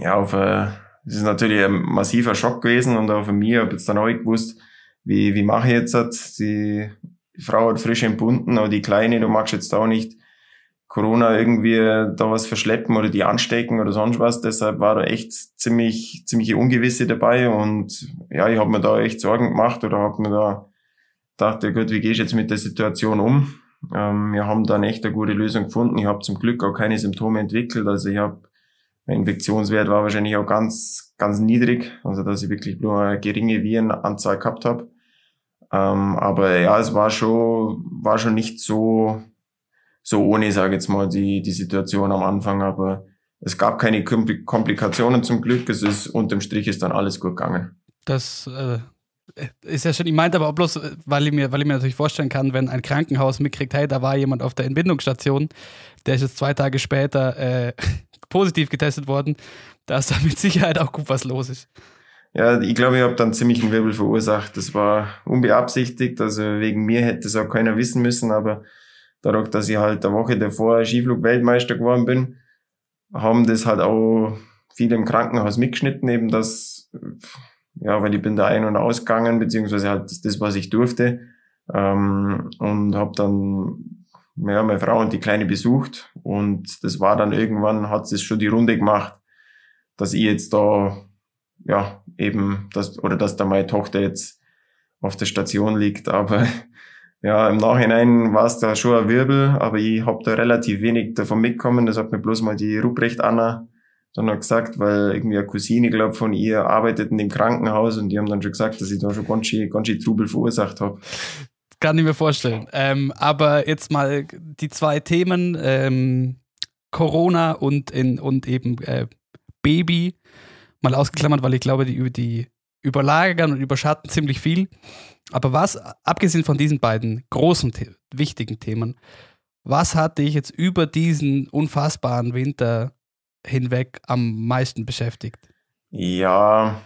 ja, auf, das ist natürlich ein massiver Schock gewesen und auch für mich habe jetzt dann auch gewusst, wie, wie mache ich jetzt das? Die Frau hat frisch entbunden, aber die Kleine, du magst jetzt auch nicht Corona irgendwie da was verschleppen oder die anstecken oder sonst was. Deshalb war da echt ziemlich, ziemliche Ungewisse dabei und ja, ich habe mir da echt Sorgen gemacht oder habe mir da gedacht, ja gut, wie gehe ich jetzt mit der Situation um? Ähm, wir haben dann echt eine gute Lösung gefunden. Ich habe zum Glück auch keine Symptome entwickelt. Also ich habe, mein Infektionswert war wahrscheinlich auch ganz, ganz niedrig. Also dass ich wirklich nur eine geringe Virenanzahl gehabt habe. Ähm, aber ja, es war schon, war schon nicht so, so ohne, sage jetzt mal, die, die Situation am Anfang. Aber es gab keine Komplikationen zum Glück. Es ist unterm Strich ist dann alles gut gegangen. Das äh, ist ja schon, ich meinte aber auch bloß, weil ich, mir, weil ich mir natürlich vorstellen kann, wenn ein Krankenhaus mitkriegt, hey, da war jemand auf der Entbindungsstation, der ist jetzt zwei Tage später äh, [LAUGHS] positiv getestet worden, da ist da mit Sicherheit auch gut was los ist. Ja, ich glaube, ich habe dann ziemlich einen Wirbel verursacht. Das war unbeabsichtigt, also wegen mir hätte es auch keiner wissen müssen, aber dadurch, dass ich halt eine Woche davor Skiflug-Weltmeister geworden bin, haben das halt auch viele im Krankenhaus mitgeschnitten, eben das, ja, weil ich bin da ein- und ausgegangen, beziehungsweise halt das, was ich durfte, ähm, und habe dann ja, meine Frau und die Kleine besucht und das war dann irgendwann, hat es schon die Runde gemacht, dass ich jetzt da ja, eben, dass, oder dass da meine Tochter jetzt auf der Station liegt. [LAUGHS] Aber ja, im Nachhinein war es da schon ein Wirbel, aber ich habe da relativ wenig davon mitgekommen. Das hat mir bloß mal die Ruprecht Anna dann noch gesagt, weil irgendwie eine Cousine, glaube von ihr arbeitet in dem Krankenhaus und die haben dann schon gesagt, dass ich da schon ganz schön, ganz schön Trubel verursacht habe. Kann ich mir vorstellen. Ähm, aber jetzt mal die zwei Themen, ähm, Corona und, in, und eben äh, Baby mal ausgeklammert, weil ich glaube, die, die überlagern und überschatten ziemlich viel. Aber was, abgesehen von diesen beiden großen, wichtigen Themen, was hat dich jetzt über diesen unfassbaren Winter hinweg am meisten beschäftigt? Ja,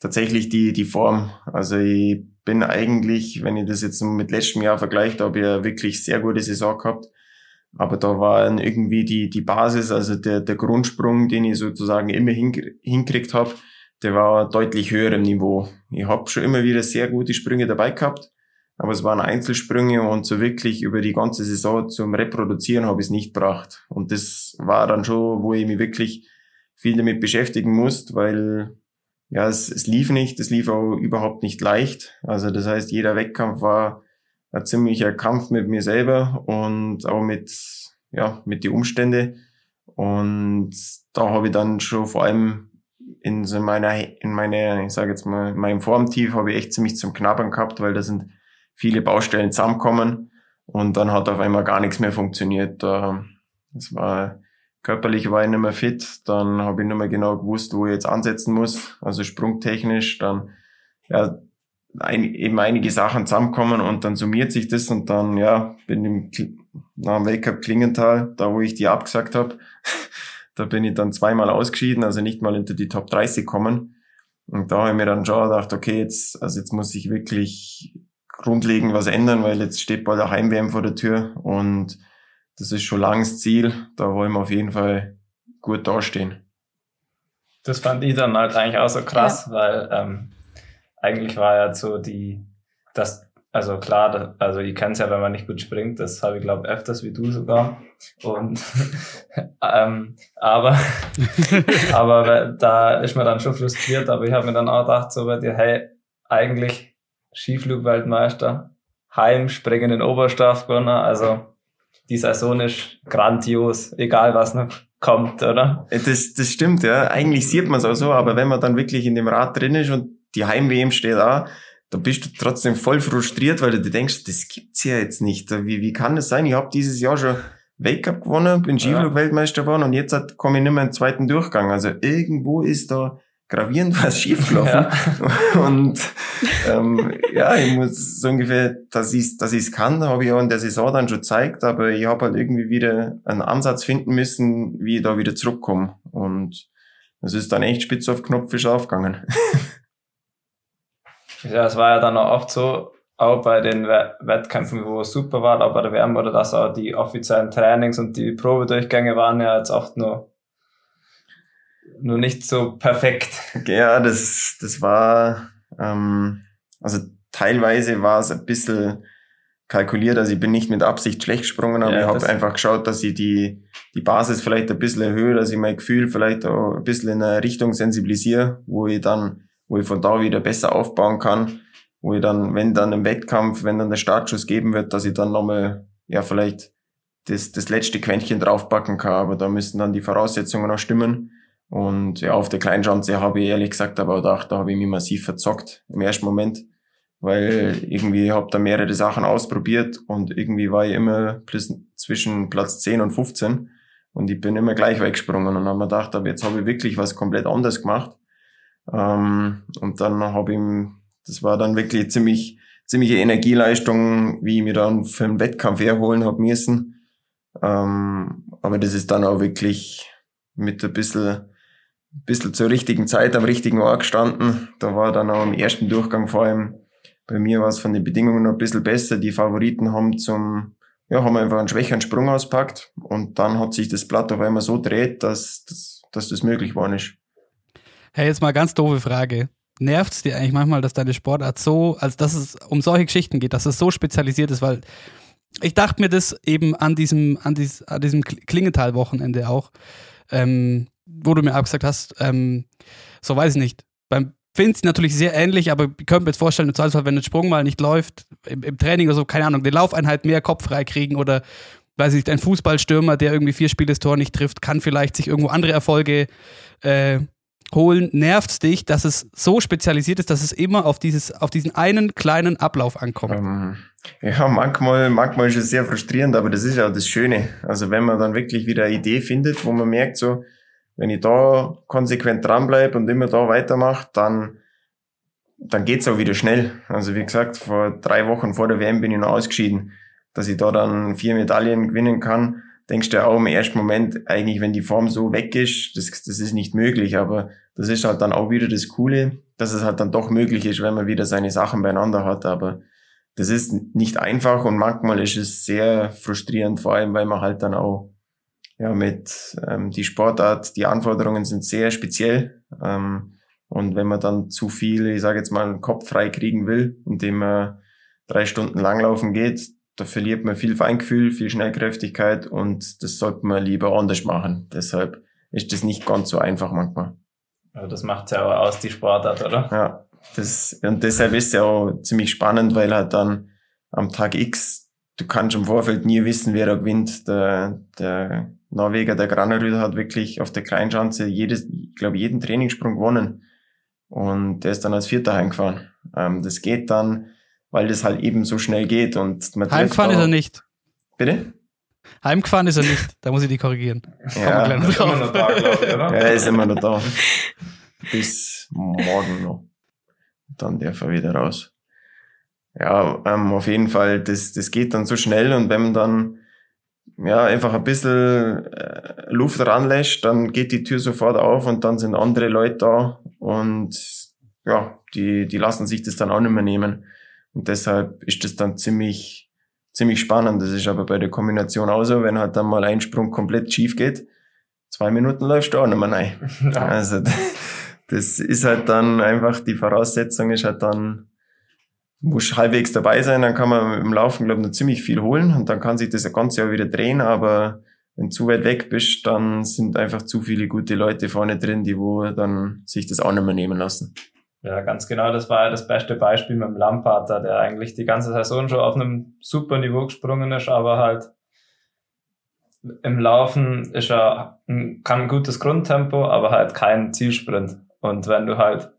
tatsächlich die, die Form. Also ich bin eigentlich, wenn ich das jetzt mit letztem Jahr vergleiche, da habe ich ja wirklich sehr gute Saison gehabt. Aber da war irgendwie die, die Basis, also der, der Grundsprung, den ich sozusagen immer hinkriegt habe, der war deutlich höher im Niveau. Ich habe schon immer wieder sehr gute Sprünge dabei gehabt, aber es waren Einzelsprünge und so wirklich über die ganze Saison zum Reproduzieren habe ich es nicht gebracht. Und das war dann schon, wo ich mich wirklich viel damit beschäftigen musste, weil ja, es, es lief nicht, es lief auch überhaupt nicht leicht. Also das heißt, jeder Wettkampf war ein ziemlicher Kampf mit mir selber und auch mit, ja, mit die Umstände. Und da habe ich dann schon vor allem in so meiner, in meine, ich sage jetzt mal, in meinem Formtief habe ich echt ziemlich zum Knabbern gehabt, weil da sind viele Baustellen zusammengekommen und dann hat auf einmal gar nichts mehr funktioniert. Das war körperlich war ich nicht mehr fit, dann habe ich nicht mehr genau gewusst, wo ich jetzt ansetzen muss, also sprungtechnisch, dann ja ein, eben einige Sachen zusammenkommen und dann summiert sich das und dann ja bin im nach dem Weltcup Klingenthal, da wo ich die abgesagt habe, [LAUGHS] da bin ich dann zweimal ausgeschieden, also nicht mal hinter die Top 30 kommen. Und da habe ich mir dann schon gedacht, okay, jetzt, also jetzt muss ich wirklich grundlegend was ändern, weil jetzt steht bald der Heimwärm vor der Tür und das ist schon langes Ziel. Da wollen wir auf jeden Fall gut dastehen. Das fand ich dann halt eigentlich auch so krass, ja. weil ähm, eigentlich war ja so die, das, also klar, also ich kenne es ja, wenn man nicht gut springt, das habe ich glaube öfters wie du sogar. Und [LAUGHS] ähm, aber, [LAUGHS] aber da ist man dann schon frustriert, aber ich habe mir dann auch gedacht, so bei dir, hey, eigentlich Skiflugweltmeister, Heimspringen in Oberstaff also die Saison ist grandios, egal was noch kommt, oder? Das, das stimmt, ja. Eigentlich sieht man es auch so, aber wenn man dann wirklich in dem Rad drin ist und die Heim-WM steht da, da bist du trotzdem voll frustriert, weil du dir denkst, das gibt's ja jetzt nicht. Wie, wie kann das sein? Ich habe dieses Jahr schon Weltcup gewonnen, bin Skiflug-Weltmeister geworden und jetzt komme ich nicht mehr in den zweiten Durchgang. Also irgendwo ist da gravierend [LAUGHS] was schiefgelaufen. Ja. Und ähm, ja, ich muss so ungefähr, dass ich dass ich's kann, habe ich auch in der Saison dann schon gezeigt, aber ich habe halt irgendwie wieder einen Ansatz finden müssen, wie ich da wieder zurückkomme. Und es ist dann echt spitz auf Knopf aufgegangen. [LAUGHS] Ja, es war ja dann auch oft so, auch bei den Wettkämpfen, wo es super war, aber der WM oder dass auch die offiziellen Trainings und die Probedurchgänge waren ja jetzt oft nur, nur nicht so perfekt. Ja, das, das war, ähm, also teilweise war es ein bisschen kalkuliert, also ich bin nicht mit Absicht schlecht gesprungen, aber ja, ich habe einfach geschaut, dass ich die, die Basis vielleicht ein bisschen erhöhe, dass ich mein Gefühl vielleicht auch ein bisschen in eine Richtung sensibilisiere, wo ich dann wo ich von da wieder besser aufbauen kann, wo ich dann, wenn dann im Wettkampf, wenn dann der Startschuss geben wird, dass ich dann nochmal, ja, vielleicht das, das letzte Quäntchen draufpacken kann, aber da müssen dann die Voraussetzungen noch stimmen. Und ja, auf der Kleinschanze habe ich ehrlich gesagt aber gedacht, da habe ich mich massiv verzockt im ersten Moment, weil irgendwie habe da mehrere Sachen ausprobiert und irgendwie war ich immer zwischen Platz 10 und 15 und ich bin immer gleich weggesprungen und habe mir gedacht, aber jetzt habe ich wirklich was komplett anderes gemacht ähm, und dann habe ich, das war dann wirklich ziemlich, ziemliche Energieleistung, wie ich mir dann für einen Wettkampf herholen habe müssen. Ähm, aber das ist dann auch wirklich mit ein bisschen, bisschen zur richtigen Zeit am richtigen Ort gestanden. Da war dann auch im ersten Durchgang vor allem bei mir war es von den Bedingungen noch ein bisschen besser. Die Favoriten haben zum, ja, haben einfach einen schwächeren Sprung auspackt und dann hat sich das Blatt auf einmal so dreht, dass, dass, dass das möglich geworden ist. Hey, jetzt mal ganz doofe Frage. Nervt es dir eigentlich manchmal, dass deine Sportart so, also dass es um solche Geschichten geht, dass es so spezialisiert ist, weil ich dachte mir das eben an diesem, an, dies, an diesem Klingenthal-Wochenende auch, ähm, wo du mir abgesagt hast, ähm, so weiß ich nicht. Beim Finz natürlich sehr ähnlich, aber ich könnte mir jetzt vorstellen, im Zweifelsfall, wenn ein Sprung mal nicht läuft, im, im Training oder so, keine Ahnung, den Laufeinheit mehr Kopf frei kriegen oder weiß ich nicht, ein Fußballstürmer, der irgendwie vier Spiele das Tor nicht trifft, kann vielleicht sich irgendwo andere Erfolge äh, holen, nervt dich, dass es so spezialisiert ist, dass es immer auf, dieses, auf diesen einen kleinen Ablauf ankommt? Ähm, ja, manchmal, manchmal ist es sehr frustrierend, aber das ist ja das Schöne. Also wenn man dann wirklich wieder eine Idee findet, wo man merkt, so, wenn ich da konsequent dranbleibe und immer da weitermache, dann, dann geht's auch wieder schnell. Also wie gesagt, vor drei Wochen vor der WM bin ich noch ausgeschieden. Dass ich da dann vier Medaillen gewinnen kann, denkst du auch im ersten Moment, eigentlich, wenn die Form so weg ist, das, das ist nicht möglich. Aber das ist halt dann auch wieder das Coole, dass es halt dann doch möglich ist, wenn man wieder seine Sachen beieinander hat. Aber das ist nicht einfach und manchmal ist es sehr frustrierend, vor allem, weil man halt dann auch ja, mit ähm, die Sportart, die Anforderungen sind sehr speziell. Ähm, Und wenn man dann zu viel, ich sage jetzt mal, einen Kopf frei kriegen will, indem man drei Stunden langlaufen geht, da verliert man viel Feingefühl, viel Schnellkräftigkeit und das sollte man lieber anders machen. Deshalb ist das nicht ganz so einfach manchmal. Aber das macht ja auch aus, die Sportart, oder? Ja, das, und deshalb ist es ja auch ziemlich spannend, weil halt dann am Tag X, du kannst im Vorfeld nie wissen, wer da gewinnt. Der, der Norweger, der Granerüd, hat wirklich auf der Kleinschanze jedes, ich glaube, jeden Trainingssprung gewonnen. Und der ist dann als Vierter heimgefahren. Ähm, das geht dann, weil das halt eben so schnell geht. Und man heimgefahren ist er nicht. Bitte? Heimgefahren ist er nicht. Da muss ich die korrigigen. Ja, ist immer noch da, glaube ich, oder? Ja, er ist immer noch da. Bis morgen noch. Dann darf er wieder raus. Ja, ähm, auf jeden Fall, das, das geht dann so schnell und wenn man dann ja, einfach ein bisschen äh, Luft ranlässt, dann geht die Tür sofort auf und dann sind andere Leute da und ja, die, die lassen sich das dann auch nicht mehr nehmen. Und deshalb ist das dann ziemlich, ziemlich spannend. Das ist aber bei der Kombination auch so, wenn halt dann mal ein Sprung komplett schief geht, zwei Minuten läufst du auch nicht mehr rein. [LAUGHS] Ja. Also das ist halt dann einfach, die Voraussetzung ist halt dann, muss halbwegs dabei sein, dann kann man im Laufen, glaube ich, noch ziemlich viel holen und dann kann sich das ganze Jahr wieder drehen, aber wenn du zu weit weg bist, dann sind einfach zu viele gute Leute vorne drin, die wo dann sich das auch nicht mehr nehmen lassen. Ja, ganz genau. Das war ja das beste Beispiel mit dem Lamparter, der eigentlich die ganze Saison schon auf einem super Niveau gesprungen ist, aber halt im Laufen ist er, kann ein gutes Grundtempo, aber halt kein Zielsprint. Und wenn du halt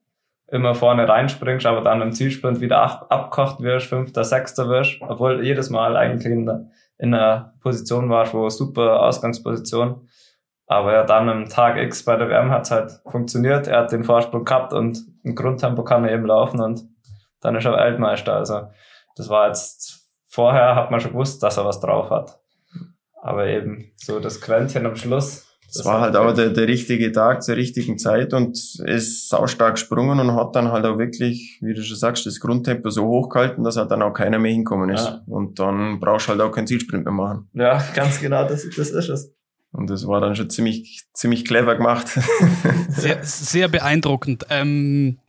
immer vorne reinspringst, aber dann im Zielsprint wieder ab, abkocht wirst, fünfter, sechster wirst, obwohl jedes Mal eigentlich in, in einer Position warst, wo super Ausgangsposition. Aber ja, dann am Tag X bei der WM hat es halt funktioniert. Er hat den Vorsprung gehabt und im Grundtempo kann er eben laufen und dann ist er Weltmeister. Also das war jetzt, vorher hat man schon gewusst, dass er was drauf hat. Aber eben so das Quäntchen am Schluss, das, war halt auch der, der richtige Tag zur richtigen Zeit und ist saustark gesprungen und hat dann halt auch wirklich, wie du schon sagst, das Grundtempo so hochgehalten, dass halt dann auch keiner mehr hinkommen ist. Ja. Und dann brauchst du halt auch keinen Zielsprint mehr machen. Ja, [LAUGHS] ganz genau, das, das ist es. Und das war dann schon ziemlich, ziemlich clever gemacht. [LAUGHS] Sehr, sehr beeindruckend. Ähm,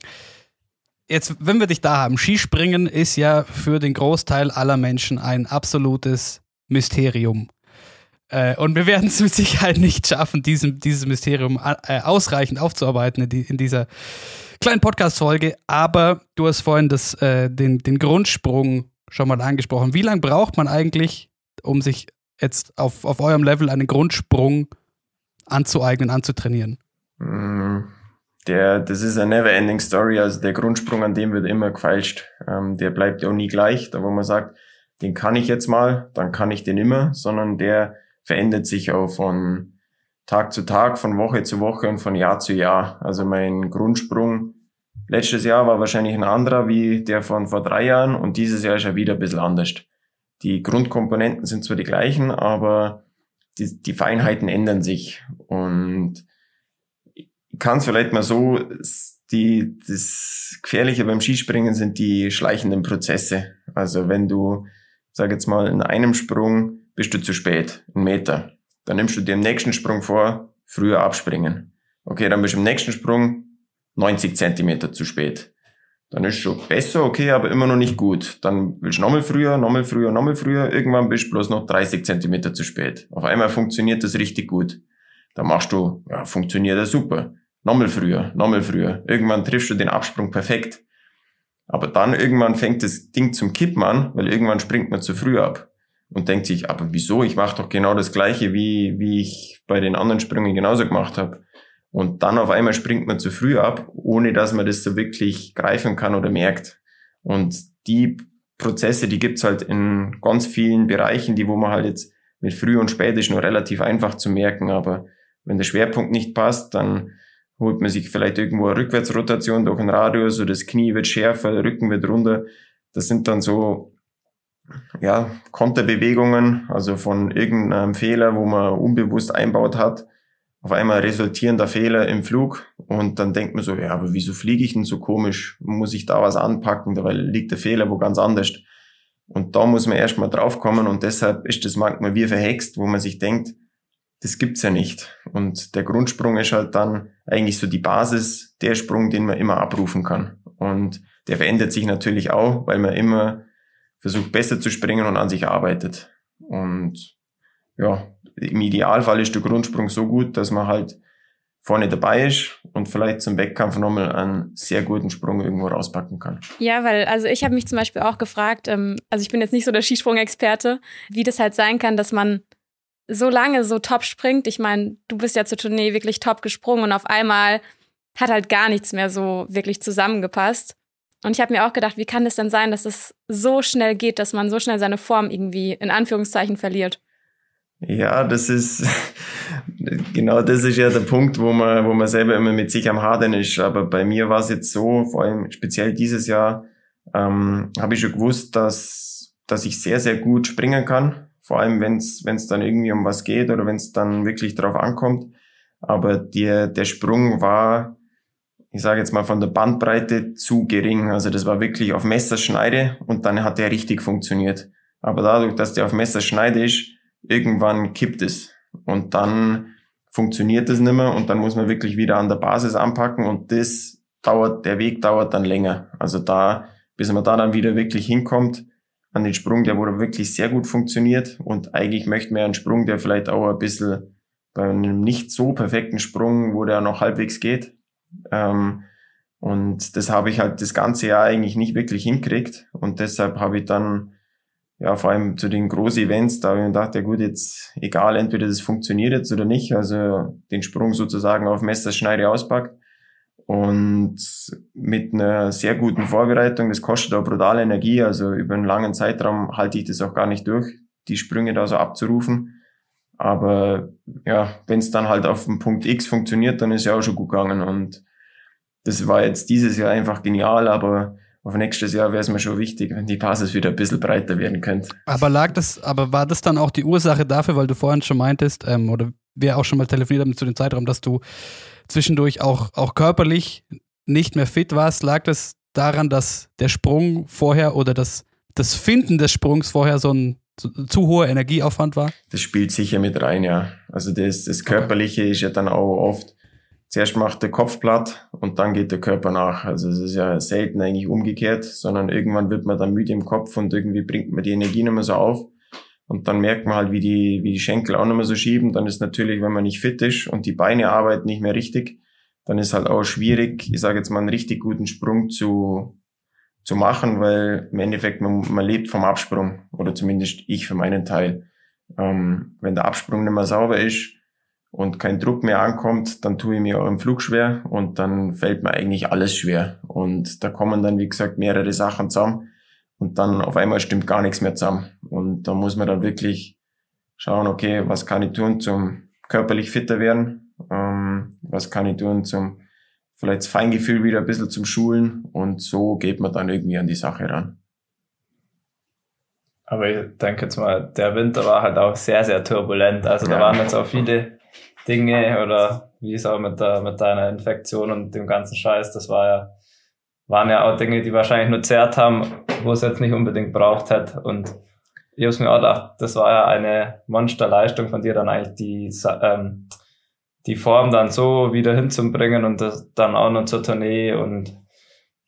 jetzt, wenn wir dich da haben, Skispringen ist ja für den Großteil aller Menschen ein absolutes Mysterium. Äh, und wir werden es mit Sicherheit nicht schaffen, diesem, dieses Mysterium äh, ausreichend aufzuarbeiten in, die, in dieser kleinen Podcast-Folge. Aber du hast vorhin das, äh, den, den Grundsprung schon mal angesprochen. Wie lange braucht man eigentlich, um sich jetzt auf, auf eurem Level einen Grundsprung anzueignen, anzutrainieren? Mm, der, das ist eine never-ending Story. Also der Grundsprung, an dem wird immer gefeilscht. Ähm, der bleibt ja auch nie gleich. Da wo man sagt, den kann ich jetzt mal, dann kann ich den immer, sondern der verändert sich auch von Tag zu Tag, von Woche zu Woche und von Jahr zu Jahr. Also mein Grundsprung letztes Jahr war wahrscheinlich ein anderer wie der von vor drei Jahren und dieses Jahr ist er wieder ein bisschen anders. Die Grundkomponenten sind zwar die gleichen, aber die, die Feinheiten ändern sich und ich kann es vielleicht mal so, die, das Gefährliche beim Skispringen sind die schleichenden Prozesse. Also wenn du, sag jetzt mal, in einem Sprung bist du zu spät, einen Meter. Dann nimmst du dir im nächsten Sprung vor, früher abspringen. Okay, dann bist du im nächsten Sprung 90 Zentimeter zu spät. Dann ist schon besser, okay, aber immer noch nicht gut. Dann willst du nochmal früher, nochmal früher, nochmal früher. Irgendwann bist du bloß noch 30 Zentimeter zu spät. Auf einmal funktioniert das richtig gut. Dann machst du, ja, funktioniert das super. Nochmal früher, nochmal früher. Irgendwann triffst du den Absprung perfekt. Aber dann irgendwann fängt das Ding zum Kippen an, weil irgendwann springt man zu früh ab und denkt sich, aber wieso? Ich mache doch genau das gleiche, wie, wie ich bei den anderen Sprüngen genauso gemacht habe. Und dann auf einmal springt man zu früh ab, ohne dass man das so wirklich greifen kann oder merkt. Und die Prozesse, die gibt's halt in ganz vielen Bereichen, die wo man halt jetzt mit früh und spät ist nur relativ einfach zu merken, aber wenn der Schwerpunkt nicht passt, dann holt man sich vielleicht irgendwo eine Rückwärtsrotation durch ein Radius oder das Knie wird schärfer, der Rücken wird runter. Das sind dann so ja, Konterbewegungen, also von irgendeinem Fehler, wo man unbewusst einbaut hat, auf einmal resultierender Fehler im Flug und dann denkt man so, ja, aber wieso fliege ich denn so komisch? Muss ich da was anpacken? Dabei liegt der Fehler wo ganz anders. Und da muss man erstmal draufkommen und deshalb ist das manchmal wie verhext, wo man sich denkt, das gibt's ja nicht. Und der Grundsprung ist halt dann eigentlich so die Basis, der Sprung, den man immer abrufen kann. Und der verändert sich natürlich auch, weil man immer versucht besser zu springen und an sich arbeitet. Und ja, im Idealfall ist der Grundsprung so gut, dass man halt vorne dabei ist und vielleicht zum Wettkampf nochmal einen sehr guten Sprung irgendwo rauspacken kann. Ja, weil, also ich habe mich zum Beispiel auch gefragt, ähm, also ich bin jetzt nicht so der Skisprung-Experte, wie das halt sein kann, dass man so lange so top springt. Ich meine, du bist ja zur Tournee wirklich top gesprungen und auf einmal hat halt gar nichts mehr so wirklich zusammengepasst. Und ich habe mir auch gedacht, wie kann es denn sein, dass es so schnell geht, dass man so schnell seine Form irgendwie in Anführungszeichen verliert? Ja, das ist [LAUGHS] genau das ist ja der Punkt, wo man, wo man selber immer mit sich am Hadern ist. Aber bei mir war es jetzt so, vor allem speziell dieses Jahr, ähm, habe ich schon gewusst, dass, dass ich sehr, sehr gut springen kann. Vor allem, wenn es dann irgendwie um was geht oder wenn es dann wirklich drauf ankommt. Aber der, der Sprung war, ich sage jetzt mal, von der Bandbreite zu gering. Also das war wirklich auf Messerschneide und dann hat der richtig funktioniert. Aber dadurch, dass der auf Messerschneide ist, irgendwann kippt es und dann funktioniert es nicht mehr und dann muss man wirklich wieder an der Basis anpacken und das dauert, der Weg dauert dann länger. Also da, bis man da dann wieder wirklich hinkommt an den Sprung, der wo wirklich sehr gut funktioniert und eigentlich möchte man einen Sprung, der vielleicht auch ein bisschen bei einem nicht so perfekten Sprung, wo der noch halbwegs geht. Ähm, und das habe ich halt das ganze Jahr eigentlich nicht wirklich hinkriegt und deshalb habe ich dann ja, vor allem zu den großen Events, da habe ich mir gedacht, ja gut, jetzt egal, entweder das funktioniert jetzt oder nicht, also den Sprung sozusagen auf Messerschneide auspackt und mit einer sehr guten Vorbereitung, das kostet auch brutale Energie, also über einen langen Zeitraum halte ich das auch gar nicht durch, die Sprünge da so abzurufen. Aber ja, wenn es dann halt auf dem Punkt X funktioniert, dann ist ja auch schon gut gegangen und das war jetzt dieses Jahr einfach genial, aber auf nächstes Jahr wäre es mir schon wichtig, wenn die Basis wieder ein bisschen breiter werden könnte. Aber lag das, aber war das dann auch die Ursache dafür, weil du vorhin schon meintest, ähm, oder wir auch schon mal telefoniert haben zu dem Zeitraum, dass du zwischendurch auch, auch körperlich nicht mehr fit warst, lag das daran, dass der Sprung vorher oder das, das Finden des Sprungs vorher so ein zu, zu hoher Energieaufwand war? Das spielt sicher mit rein, ja. Also das, das Körperliche ist ja dann auch oft zuerst macht der Kopf platt und dann geht der Körper nach. Also es ist ja selten eigentlich umgekehrt, sondern irgendwann wird man dann müde im Kopf und irgendwie bringt man die Energie nicht mehr so auf. Und dann merkt man halt, wie die, wie die Schenkel auch nicht mehr so schieben. Dann ist natürlich, wenn man nicht fit ist und die Beine arbeiten nicht mehr richtig, dann ist halt auch schwierig, ich sage jetzt mal, einen richtig guten Sprung zu, zu machen, weil im Endeffekt man, man lebt vom Absprung oder zumindest ich für meinen Teil. Ähm, wenn der Absprung nicht mehr sauber ist, und kein Druck mehr ankommt, dann tue ich mir auch im Flug schwer und dann fällt mir eigentlich alles schwer. Und da kommen dann, wie gesagt, mehrere Sachen zusammen und dann auf einmal stimmt gar nichts mehr zusammen. Und da muss man dann wirklich schauen, okay, was kann ich tun zum körperlich fitter werden? Ähm, was kann ich tun zum vielleicht das Feingefühl wieder ein bisschen zum Schulen? Und so geht man dann irgendwie an die Sache ran. Aber ich denke jetzt mal, der Winter war halt auch sehr, sehr turbulent. Also da waren jetzt auch viele Dinge oder wie es auch mit, der, mit deiner Infektion und dem ganzen Scheiß, das war ja, waren ja auch Dinge, die wahrscheinlich nur zerrt haben, wo es jetzt nicht unbedingt braucht hat. Und ich habe mir auch gedacht, das war ja eine Monsterleistung von dir, dann eigentlich die, ähm, die Form dann so wieder hinzubringen und das dann auch noch zur Tournee und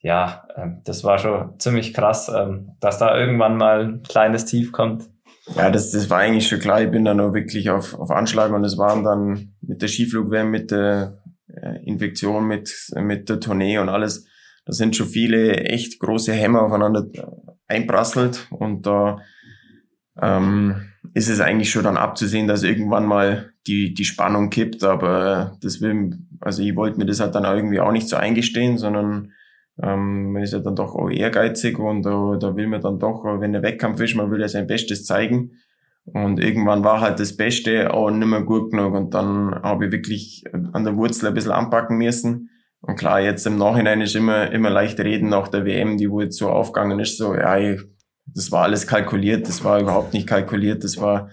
ja, ähm, das war schon ziemlich krass, ähm, dass da irgendwann mal ein kleines Tief kommt. Ja, das, das war eigentlich schon klar. Ich bin dann auch wirklich auf, auf Anschlag und es waren dann mit der Skiflugwärme, mit der äh, Infektion, mit, mit der Tournee und alles. Da sind schon viele echt große Hämmer aufeinander einprasselt und da ähm, ist es eigentlich schon dann abzusehen, dass irgendwann mal die, die Spannung kippt, aber das will, also ich wollte mir das halt dann irgendwie auch nicht so eingestehen, sondern ähm, man ist ja dann doch auch ehrgeizig und uh, da will man dann doch, wenn der Wettkampf ist, man will ja sein Bestes zeigen. Und irgendwann war halt das Beste auch nicht mehr gut genug und dann habe ich wirklich an der Wurzel ein bisschen anpacken müssen. Und klar, jetzt im Nachhinein ist immer, immer leicht reden nach der WM, die wo jetzt so aufgegangen ist, so, ja, ich, das war alles kalkuliert, das war überhaupt nicht kalkuliert, das war,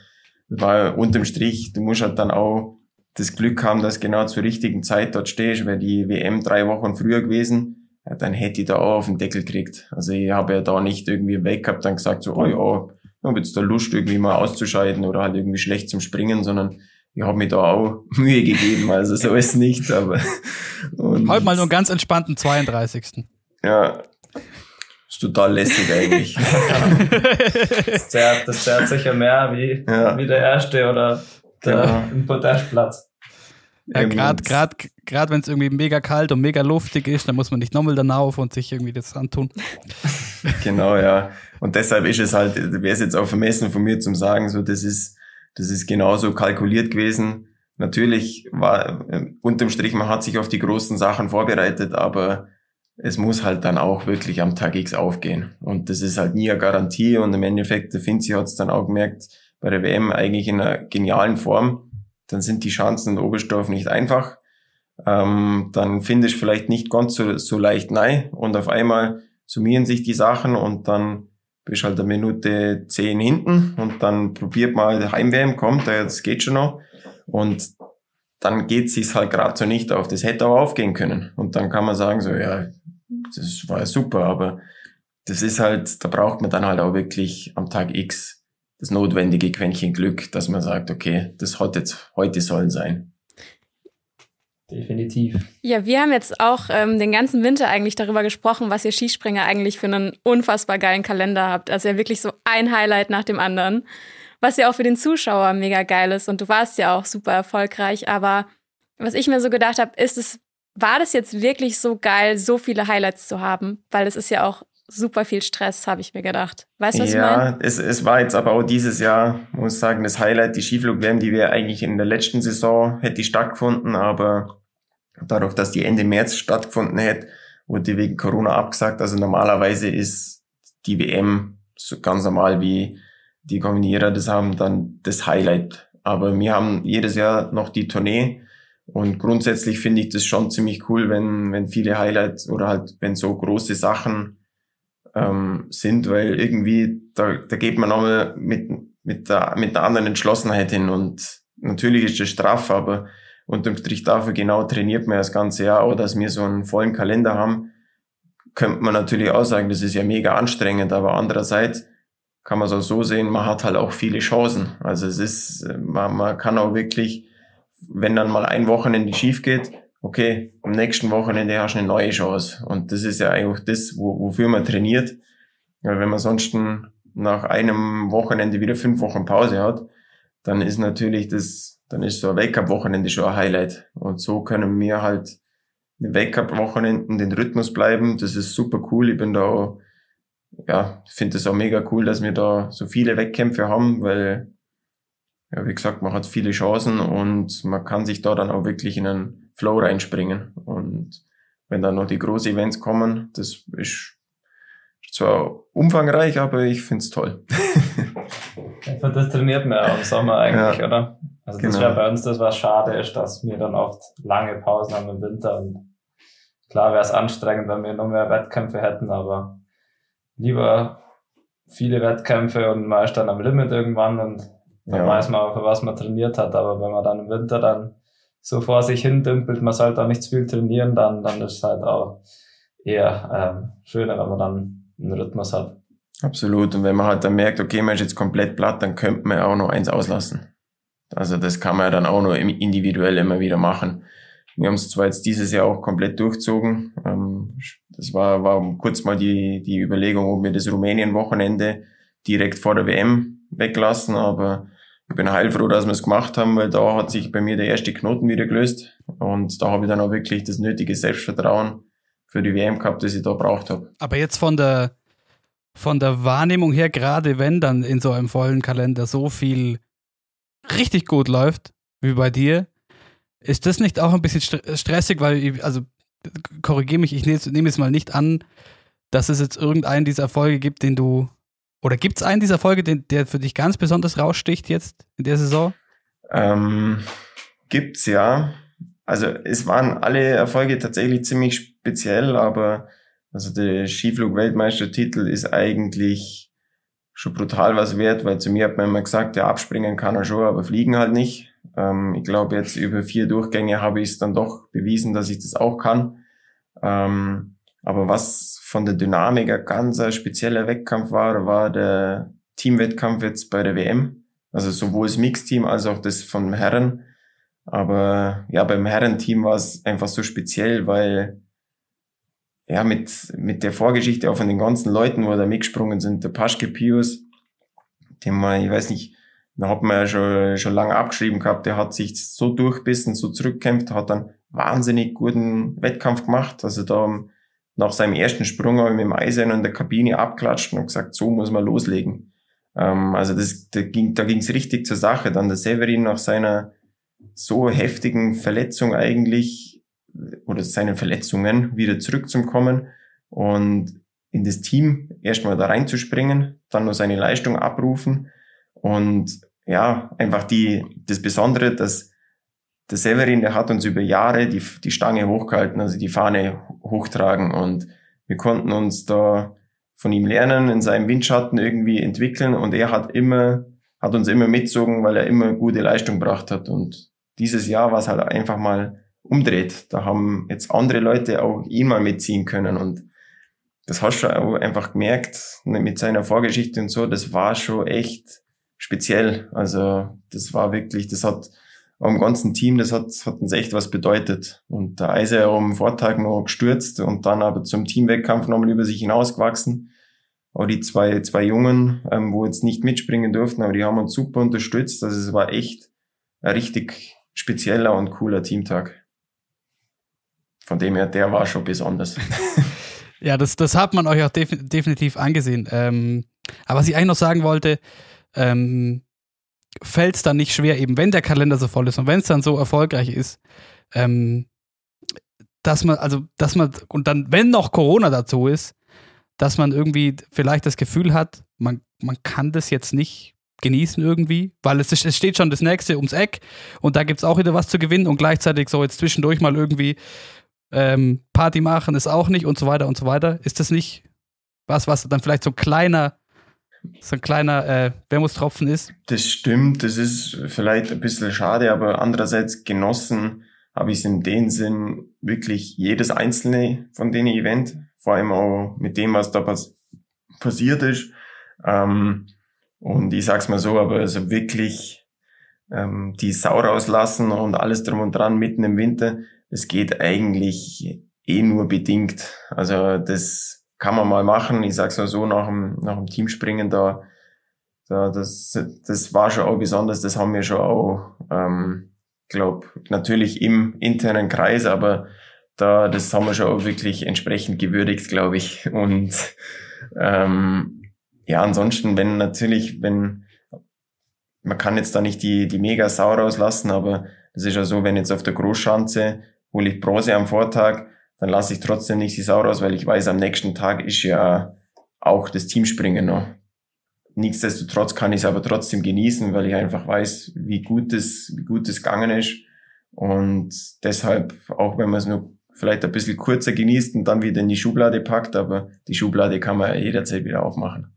das war unterm Strich, du musst halt dann auch das Glück haben, dass genau zur richtigen Zeit dort stehst, wäre die WM drei Wochen früher gewesen, ja, dann hätte ich da auch auf den Deckel gekriegt. Also ich habe ja da nicht irgendwie weg gehabt, dann gesagt so, oh ja, ich habe jetzt da Lust irgendwie mal auszuscheiden oder halt irgendwie schlecht zum Springen, sondern ich habe mir da auch [LAUGHS] Mühe gegeben, also so ist nicht, aber. [LAUGHS] Und Heute mal nur einen ganz entspannten 32. Ja. Ist total lässig eigentlich. [LAUGHS] das, zerrt, das zerrt sicher mehr wie, ja. wie der erste oder der genau. Podestplatz. Ja, gerade gerade gerade wenn es irgendwie mega kalt und mega luftig ist, dann muss man nicht nochmal dann auf und sich irgendwie das antun. [LAUGHS] genau, ja. Und deshalb ist es halt, wäre es jetzt auch vermessen von mir zum sagen, so das ist das ist genauso kalkuliert gewesen. Natürlich war äh, unterm Strich, man hat sich auf die großen Sachen vorbereitet, aber es muss halt dann auch wirklich am Tag X aufgehen. Und das ist halt nie eine Garantie. Und im Endeffekt, der Finzi hat es dann auch gemerkt, bei der WM eigentlich in einer genialen Form. Dann sind die Chancen in Oberstdorf nicht einfach. Ähm, dann finde ich vielleicht nicht ganz so, so leicht nein. Und auf einmal summieren sich die Sachen und dann bist halt eine Minute zehn hinten und dann probiert mal Heimwärm, kommt, das geht schon noch. Und dann geht sich's halt gerade so nicht auf. Das hätte auch aufgehen können. Und dann kann man sagen, so, ja, das war super, aber das ist halt, da braucht man dann halt auch wirklich am Tag X das notwendige Quäntchen Glück, dass man sagt, okay, das hat jetzt heute sollen sein. Definitiv. Ja, wir haben jetzt auch ähm, den ganzen Winter eigentlich darüber gesprochen, was ihr Skispringer eigentlich für einen unfassbar geilen Kalender habt. Also ja wirklich so ein Highlight nach dem anderen. Was ja auch für den Zuschauer mega geil ist. Und du warst ja auch super erfolgreich. Aber was ich mir so gedacht habe, ist es, war das jetzt wirklich so geil, so viele Highlights zu haben? Weil es ist ja auch super viel Stress, habe ich mir gedacht. Weißt du, was ja, ich meine? Ja, es, es war jetzt aber auch dieses Jahr, muss ich sagen, das Highlight, die Skiflug-WM, die wir eigentlich in der letzten Saison hätte stattgefunden, aber dadurch, dass die Ende März stattgefunden hätte, wurde die wegen Corona abgesagt. Also normalerweise ist die WM so ganz normal wie die Kombinierer das haben, dann das Highlight. Aber wir haben jedes Jahr noch die Tournee und grundsätzlich finde ich das schon ziemlich cool, wenn, wenn viele Highlights oder halt, wenn so große Sachen ähm, sind, weil irgendwie, da, da geht man nochmal mit, mit, der, mit der anderen Entschlossenheit hin. Und natürlich ist das straff, aber unterm Strich dafür genau trainiert man das ganze Jahr, auch dass wir so einen vollen Kalender haben, könnte man natürlich auch sagen, das ist ja mega anstrengend, aber andererseits kann man es auch so sehen, man hat halt auch viele Chancen. Also es ist, man, man kann auch wirklich, wenn dann mal ein Wochenende schief geht, okay, am nächsten Wochenende hast du eine neue Chance. Und das ist ja eigentlich das, wo, wofür man trainiert. Weil wenn man sonst nach einem Wochenende wieder fünf Wochen Pause hat, dann ist natürlich das, dann ist so ein Wake-up-Wochenende schon ein Highlight. Und so können wir halt den Wake-up-Wochenenden den Rhythmus bleiben. Das ist super cool. Ich bin da, ja, finde es auch mega cool, dass wir da so viele Wettkämpfe haben, weil, ja, wie gesagt, man hat viele Chancen und man kann sich da dann auch wirklich in einen Flow reinspringen. Und wenn dann noch die großen Events kommen, das ist zwar umfangreich, aber ich find's toll. das trainiert man ja im Sommer eigentlich, ja, oder? Also das genau. wäre bei uns das, was schade ist, dass wir dann oft lange Pausen haben im Winter. Und klar wäre es anstrengend, wenn wir noch mehr Wettkämpfe hätten, aber lieber viele Wettkämpfe und man ist dann am Limit irgendwann und dann ja. weiß man, für was man trainiert hat. Aber wenn man dann im Winter dann so vor sich hin dümpelt, man sollte auch nicht zu viel trainieren, dann, dann ist es halt auch eher ähm, schöner, wenn man dann einen Rhythmus hat. Absolut. Und wenn man halt dann merkt, okay, man ist jetzt komplett platt, dann könnte man auch noch eins auslassen. Also das kann man ja dann auch noch individuell immer wieder machen. Wir haben es zwar jetzt dieses Jahr auch komplett durchzogen. Ähm, das war, war kurz mal die, die Überlegung, ob wir das Rumänien-Wochenende direkt vor der WM weglassen, aber ich bin heilfroh, dass wir es gemacht haben, weil da hat sich bei mir der erste Knoten wieder gelöst und da habe ich dann auch wirklich das nötige Selbstvertrauen für die WM gehabt, das ich da braucht habe. Aber jetzt von der von der Wahrnehmung her, gerade wenn dann in so einem vollen Kalender so viel richtig gut läuft, wie bei dir, ist das nicht auch ein bisschen stressig, weil, ich, also korrigiere mich, ich nehme jetzt mal nicht an, dass es jetzt irgendeinen dieser Erfolge gibt, den du oder gibt es einen dieser Folge, den, der für dich ganz besonders raussticht jetzt in der Saison? Ähm, gibt's ja. Also es waren alle Erfolge tatsächlich ziemlich speziell, aber also der Skiflug-Weltmeistertitel ist eigentlich schon brutal was wert, weil zu mir hat man immer gesagt, ja, abspringen kann er schon, aber fliegen halt nicht. Ähm, ich glaube, jetzt über vier Durchgänge habe ich es dann doch bewiesen, dass ich das auch kann. Ähm, aber was von der Dynamik ein ganz spezieller Wettkampf war, war der Teamwettkampf jetzt bei der WM. Also sowohl das Mixteam als auch das von Herren. Aber ja, beim Herrenteam war es einfach so speziell, weil ja, mit, mit der Vorgeschichte auch von den ganzen Leuten, wo da mitgesprungen sind, der Paschke Pius, den man, ich weiß nicht, da hat man ja schon, schon lange abgeschrieben gehabt, der hat sich so durchbissen, so zurückkämpft, hat dann wahnsinnig guten Wettkampf gemacht. Also da nach seinem ersten Sprung habe ich mit dem Eisen in der Kabine abklatscht und gesagt, so muss man loslegen. Ähm, also das, da ging da ging's richtig zur Sache. Dann der Severin nach seiner so heftigen Verletzung eigentlich oder seinen Verletzungen wieder zurückzukommen und in das Team erstmal da reinzuspringen, dann nur seine Leistung abrufen und ja, einfach die, das Besondere, dass der Severin, der hat uns über Jahre die, die Stange hochgehalten, also die Fahne hochtragen. Und wir konnten uns da von ihm lernen, in seinem Windschatten irgendwie entwickeln. Und er hat immer, hat uns immer mitzogen, weil er immer gute Leistung gebracht hat. Und dieses Jahr war es halt einfach mal umdreht. Da haben jetzt andere Leute auch ihn mal mitziehen können. Und das hast du auch einfach gemerkt ne, mit seiner Vorgeschichte und so, das war schon echt speziell. Also das war wirklich, das hat am ganzen Team, das hat, hat uns echt was bedeutet. Und der Eise am Vortag noch gestürzt und dann aber zum Teamwettkampf nochmal über sich hinausgewachsen. Auch die zwei, zwei Jungen, ähm, wo jetzt nicht mitspringen durften, aber die haben uns super unterstützt. Also es war echt ein richtig spezieller und cooler Teamtag. Von dem her, der war schon besonders. [LAUGHS] ja, das, das hat man euch auch def definitiv angesehen. Ähm, aber was ich eigentlich noch sagen wollte, ähm, fällt es dann nicht schwer, eben wenn der Kalender so voll ist und wenn es dann so erfolgreich ist, ähm, dass man, also, dass man, und dann, wenn noch Corona dazu ist, dass man irgendwie vielleicht das Gefühl hat, man, man kann das jetzt nicht genießen irgendwie, weil es, es steht schon das nächste ums Eck und da gibt es auch wieder was zu gewinnen und gleichzeitig so jetzt zwischendurch mal irgendwie ähm, Party machen ist auch nicht und so weiter und so weiter. Ist das nicht was, was dann vielleicht so kleiner so ein kleiner äh, Wermutstropfen ist. Das stimmt, das ist vielleicht ein bisschen schade, aber andererseits genossen habe ich es in dem Sinn wirklich jedes einzelne von den Event, vor allem auch mit dem, was da pass passiert ist. Ähm, und ich sag's mal so, aber also wirklich ähm, die Sau rauslassen und alles drum und dran mitten im Winter, das geht eigentlich eh nur bedingt. Also das kann man mal machen. Ich sag's mal so, nach dem, nach dem Teamspringen da, da das, das war schon auch besonders. Das haben wir schon auch, ähm, glaube natürlich im internen Kreis, aber da, das haben wir schon auch wirklich entsprechend gewürdigt, glaube ich. Und ähm, ja, ansonsten, wenn natürlich, wenn man kann jetzt da nicht die, die mega Sau rauslassen, aber das ist ja so, wenn jetzt auf der Großschanze hole ich Bronze am Vortag, dann lasse ich trotzdem nicht die Sau raus, weil ich weiß, am nächsten Tag ist ja auch das Teamspringen noch. Nichtsdestotrotz kann ich es aber trotzdem genießen, weil ich einfach weiß, wie gut es, wie gut es gegangen ist. Und deshalb, auch wenn man es nur vielleicht ein bisschen kurzer genießt und dann wieder in die Schublade packt, aber die Schublade kann man jederzeit wieder aufmachen.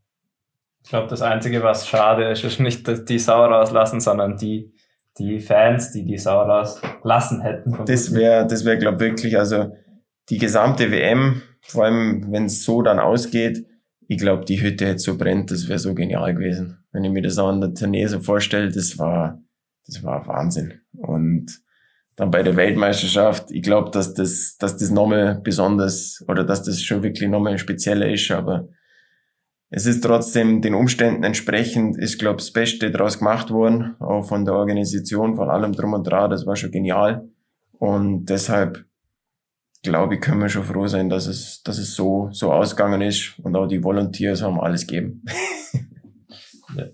Ich glaube, das Einzige, was schade ist, ist nicht die Sau rauslassen, sondern die, die Fans, die die Sau rauslassen hätten. Das wäre, das wäre, glaube wirklich, also die gesamte WM, vor allem wenn es so dann ausgeht, ich glaube, die Hütte hätte so brennt, das wäre so genial gewesen. Wenn ich mir das an der Tournee so vorstelle, das war, das war Wahnsinn. Und dann bei der Weltmeisterschaft, ich glaube, dass das, dass das nochmal besonders oder dass das schon wirklich nochmal spezieller ist, aber es ist trotzdem den Umständen entsprechend, ist, glaube das Beste daraus gemacht worden, auch von der Organisation, von allem drum und dran, das war schon genial. Und deshalb glaube ich, können wir schon froh sein, dass es, dass es so, so ausgegangen ist und auch die Volunteers haben alles gegeben. [LAUGHS] ja.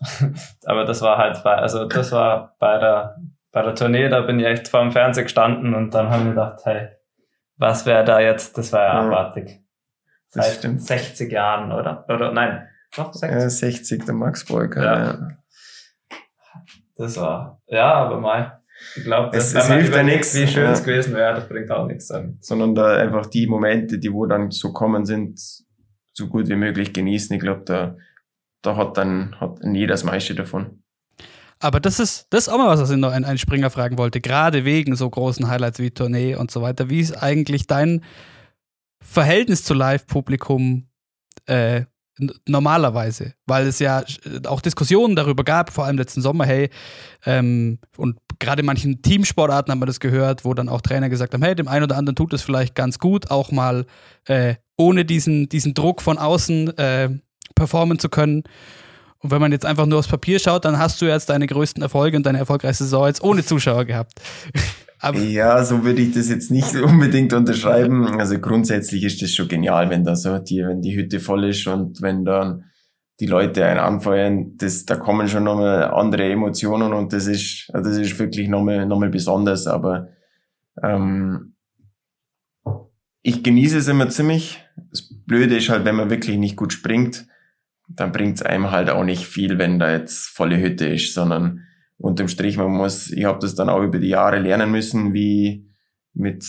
Aber das war halt bei, also das war bei der, bei der Tournee, da bin ich echt vor dem Fernseher gestanden und dann haben wir gedacht, hey, was wäre da jetzt? Das war ja abartig. Das Seit stimmt. 60 Jahren, oder? Oder nein, doch 60. Ja, 60, der Max Bolker, ja. ja. Das war, ja, aber mal. Ich glaube, es, es hilft ja nichts. Wie schön es gewesen wäre, das bringt auch nichts an. Sondern da einfach die Momente, die wo dann so kommen sind, so gut wie möglich genießen. Ich glaube, da, da hat dann hat jeder das meiste davon. Aber das ist, das ist auch mal was, was ich noch ein, ein Springer fragen wollte, gerade wegen so großen Highlights wie Tournee und so weiter. Wie ist eigentlich dein Verhältnis zu Live-Publikum äh, normalerweise, weil es ja auch Diskussionen darüber gab, vor allem letzten Sommer, hey, ähm, und gerade in manchen Teamsportarten haben wir das gehört, wo dann auch Trainer gesagt haben, hey, dem einen oder anderen tut es vielleicht ganz gut, auch mal äh, ohne diesen, diesen Druck von außen äh, performen zu können. Und wenn man jetzt einfach nur aufs Papier schaut, dann hast du jetzt deine größten Erfolge und deine erfolgreichste Saison jetzt ohne Zuschauer gehabt. Aber ja, so würde ich das jetzt nicht [LAUGHS] unbedingt unterschreiben. Also grundsätzlich ist das schon genial, wenn da so die, wenn die Hütte voll ist und wenn dann die Leute einen anfeuern, das, da kommen schon nochmal andere Emotionen und das ist, das ist wirklich nochmal, nochmal besonders, aber ähm, ich genieße es immer ziemlich. Das Blöde ist halt, wenn man wirklich nicht gut springt, dann bringt es einem halt auch nicht viel, wenn da jetzt volle Hütte ist, sondern unterm Strich, man muss, ich habe das dann auch über die Jahre lernen müssen, wie mit,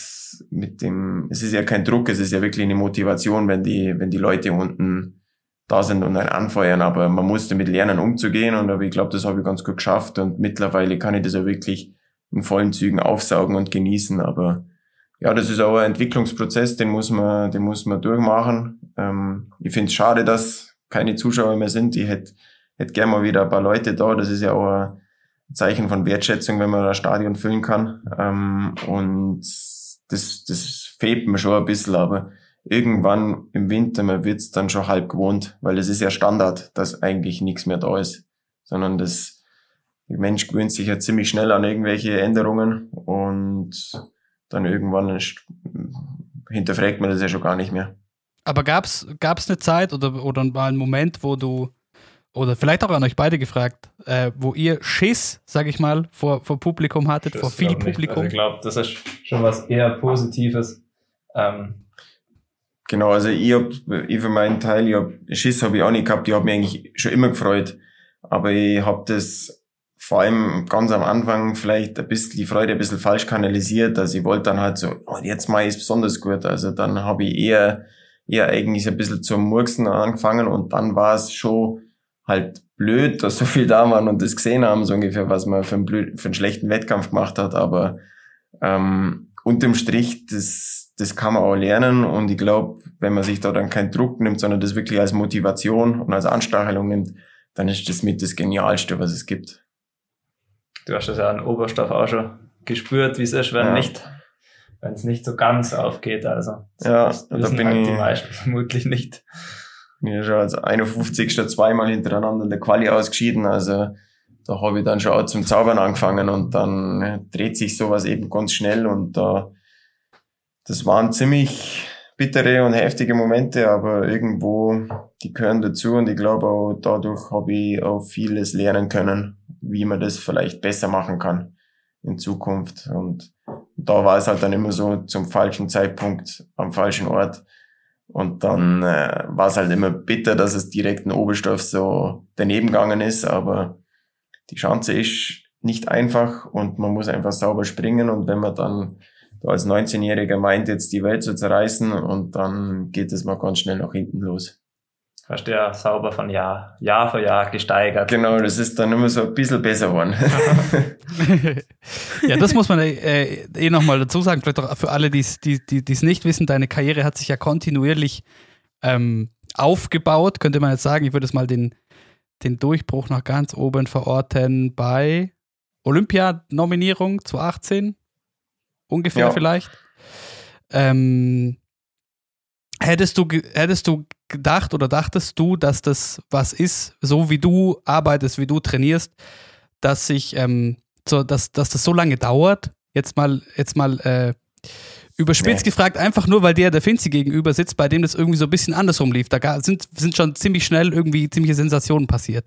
mit dem, es ist ja kein Druck, es ist ja wirklich eine Motivation, wenn die, wenn die Leute unten da sind und einen anfeuern, aber man muss damit lernen, umzugehen und aber ich glaube, das habe ich ganz gut geschafft und mittlerweile kann ich das ja wirklich in vollen Zügen aufsaugen und genießen, aber ja, das ist auch ein Entwicklungsprozess, den muss man, den muss man durchmachen. Ähm, ich finde es schade, dass keine Zuschauer mehr sind. Ich hätte hätte gerne mal wieder ein paar Leute da. Das ist ja auch ein Zeichen von Wertschätzung, wenn man das Stadion füllen kann. Ähm, und das, das fehlt mir schon ein bisschen, aber irgendwann im Winter, man wird's dann schon halb gewohnt, weil es ist ja Standard, dass eigentlich nichts mehr da ist, sondern das, der Mensch gewöhnt sich ja ziemlich schnell an irgendwelche Änderungen und dann irgendwann hinterfragt man das ja schon gar nicht mehr. Aber gab's gab's eine Zeit oder, oder mal einen Moment, wo du oder vielleicht auch an euch beide gefragt, äh, wo ihr Schiss, sag ich mal, vor, vor Publikum hattet, das vor viel Publikum? Also ich glaube, das ist schon was eher Positives. Ähm. Genau, also ich hab, ich für meinen Teil, ich hab, Schiss habe ich auch nicht gehabt, ich habe mich eigentlich schon immer gefreut. Aber ich habe das vor allem ganz am Anfang vielleicht ein bisschen die Freude ein bisschen falsch kanalisiert. Also ich wollte dann halt so, oh, jetzt mal ist besonders gut. Also dann habe ich eher, eher eigentlich ein bisschen zum Murksen angefangen und dann war es schon halt blöd, dass so viel da waren und das gesehen haben, so ungefähr, was man für einen, blöd, für einen schlechten Wettkampf gemacht hat. Aber ähm, unterm Strich, das, das kann man auch lernen. Und ich glaube, wenn man sich da dann keinen Druck nimmt, sondern das wirklich als Motivation und als Anstachelung nimmt, dann ist das mit das Genialste, was es gibt. Du hast das ja an Oberstoff auch schon gespürt, wie es ist, wenn ja. nicht wenn es nicht so ganz aufgeht. Also ja, da bin halt ich, die meisten [LAUGHS] vermutlich nicht. Bin ja schon als 51. zweimal hintereinander in der Quali ausgeschieden. Also da habe ich dann schon auch zum Zaubern angefangen und dann dreht sich sowas eben ganz schnell und da das waren ziemlich bittere und heftige Momente, aber irgendwo die gehören dazu und ich glaube auch dadurch habe ich auch vieles lernen können, wie man das vielleicht besser machen kann in Zukunft und da war es halt dann immer so zum falschen Zeitpunkt am falschen Ort und dann äh, war es halt immer bitter, dass es direkt in Oberstoff so daneben gegangen ist, aber die Chance ist nicht einfach und man muss einfach sauber springen und wenn man dann als 19-Jähriger meint, jetzt die Welt zu zerreißen und dann geht es mal ganz schnell nach hinten los. Hast du ja sauber von Jahr, Jahr für Jahr gesteigert. Genau, das ist dann immer so ein bisschen besser geworden. [LAUGHS] ja, das muss man äh, eh nochmal dazu sagen, vielleicht auch für alle, die es die, die, nicht wissen, deine Karriere hat sich ja kontinuierlich ähm, aufgebaut, könnte man jetzt sagen. Ich würde es mal den, den Durchbruch nach ganz oben verorten bei Olympia-Nominierung 2018, ungefähr ja. vielleicht. Ähm, hättest, du, hättest du gedacht oder dachtest du, dass das was ist, so wie du arbeitest, wie du trainierst, dass sich, ähm, so, dass, dass das so lange dauert? Jetzt mal, jetzt mal äh, überspitzt nee. gefragt, einfach nur, weil der der Finzi gegenüber sitzt, bei dem das irgendwie so ein bisschen andersrum lief. Da sind, sind schon ziemlich schnell irgendwie ziemliche Sensationen passiert.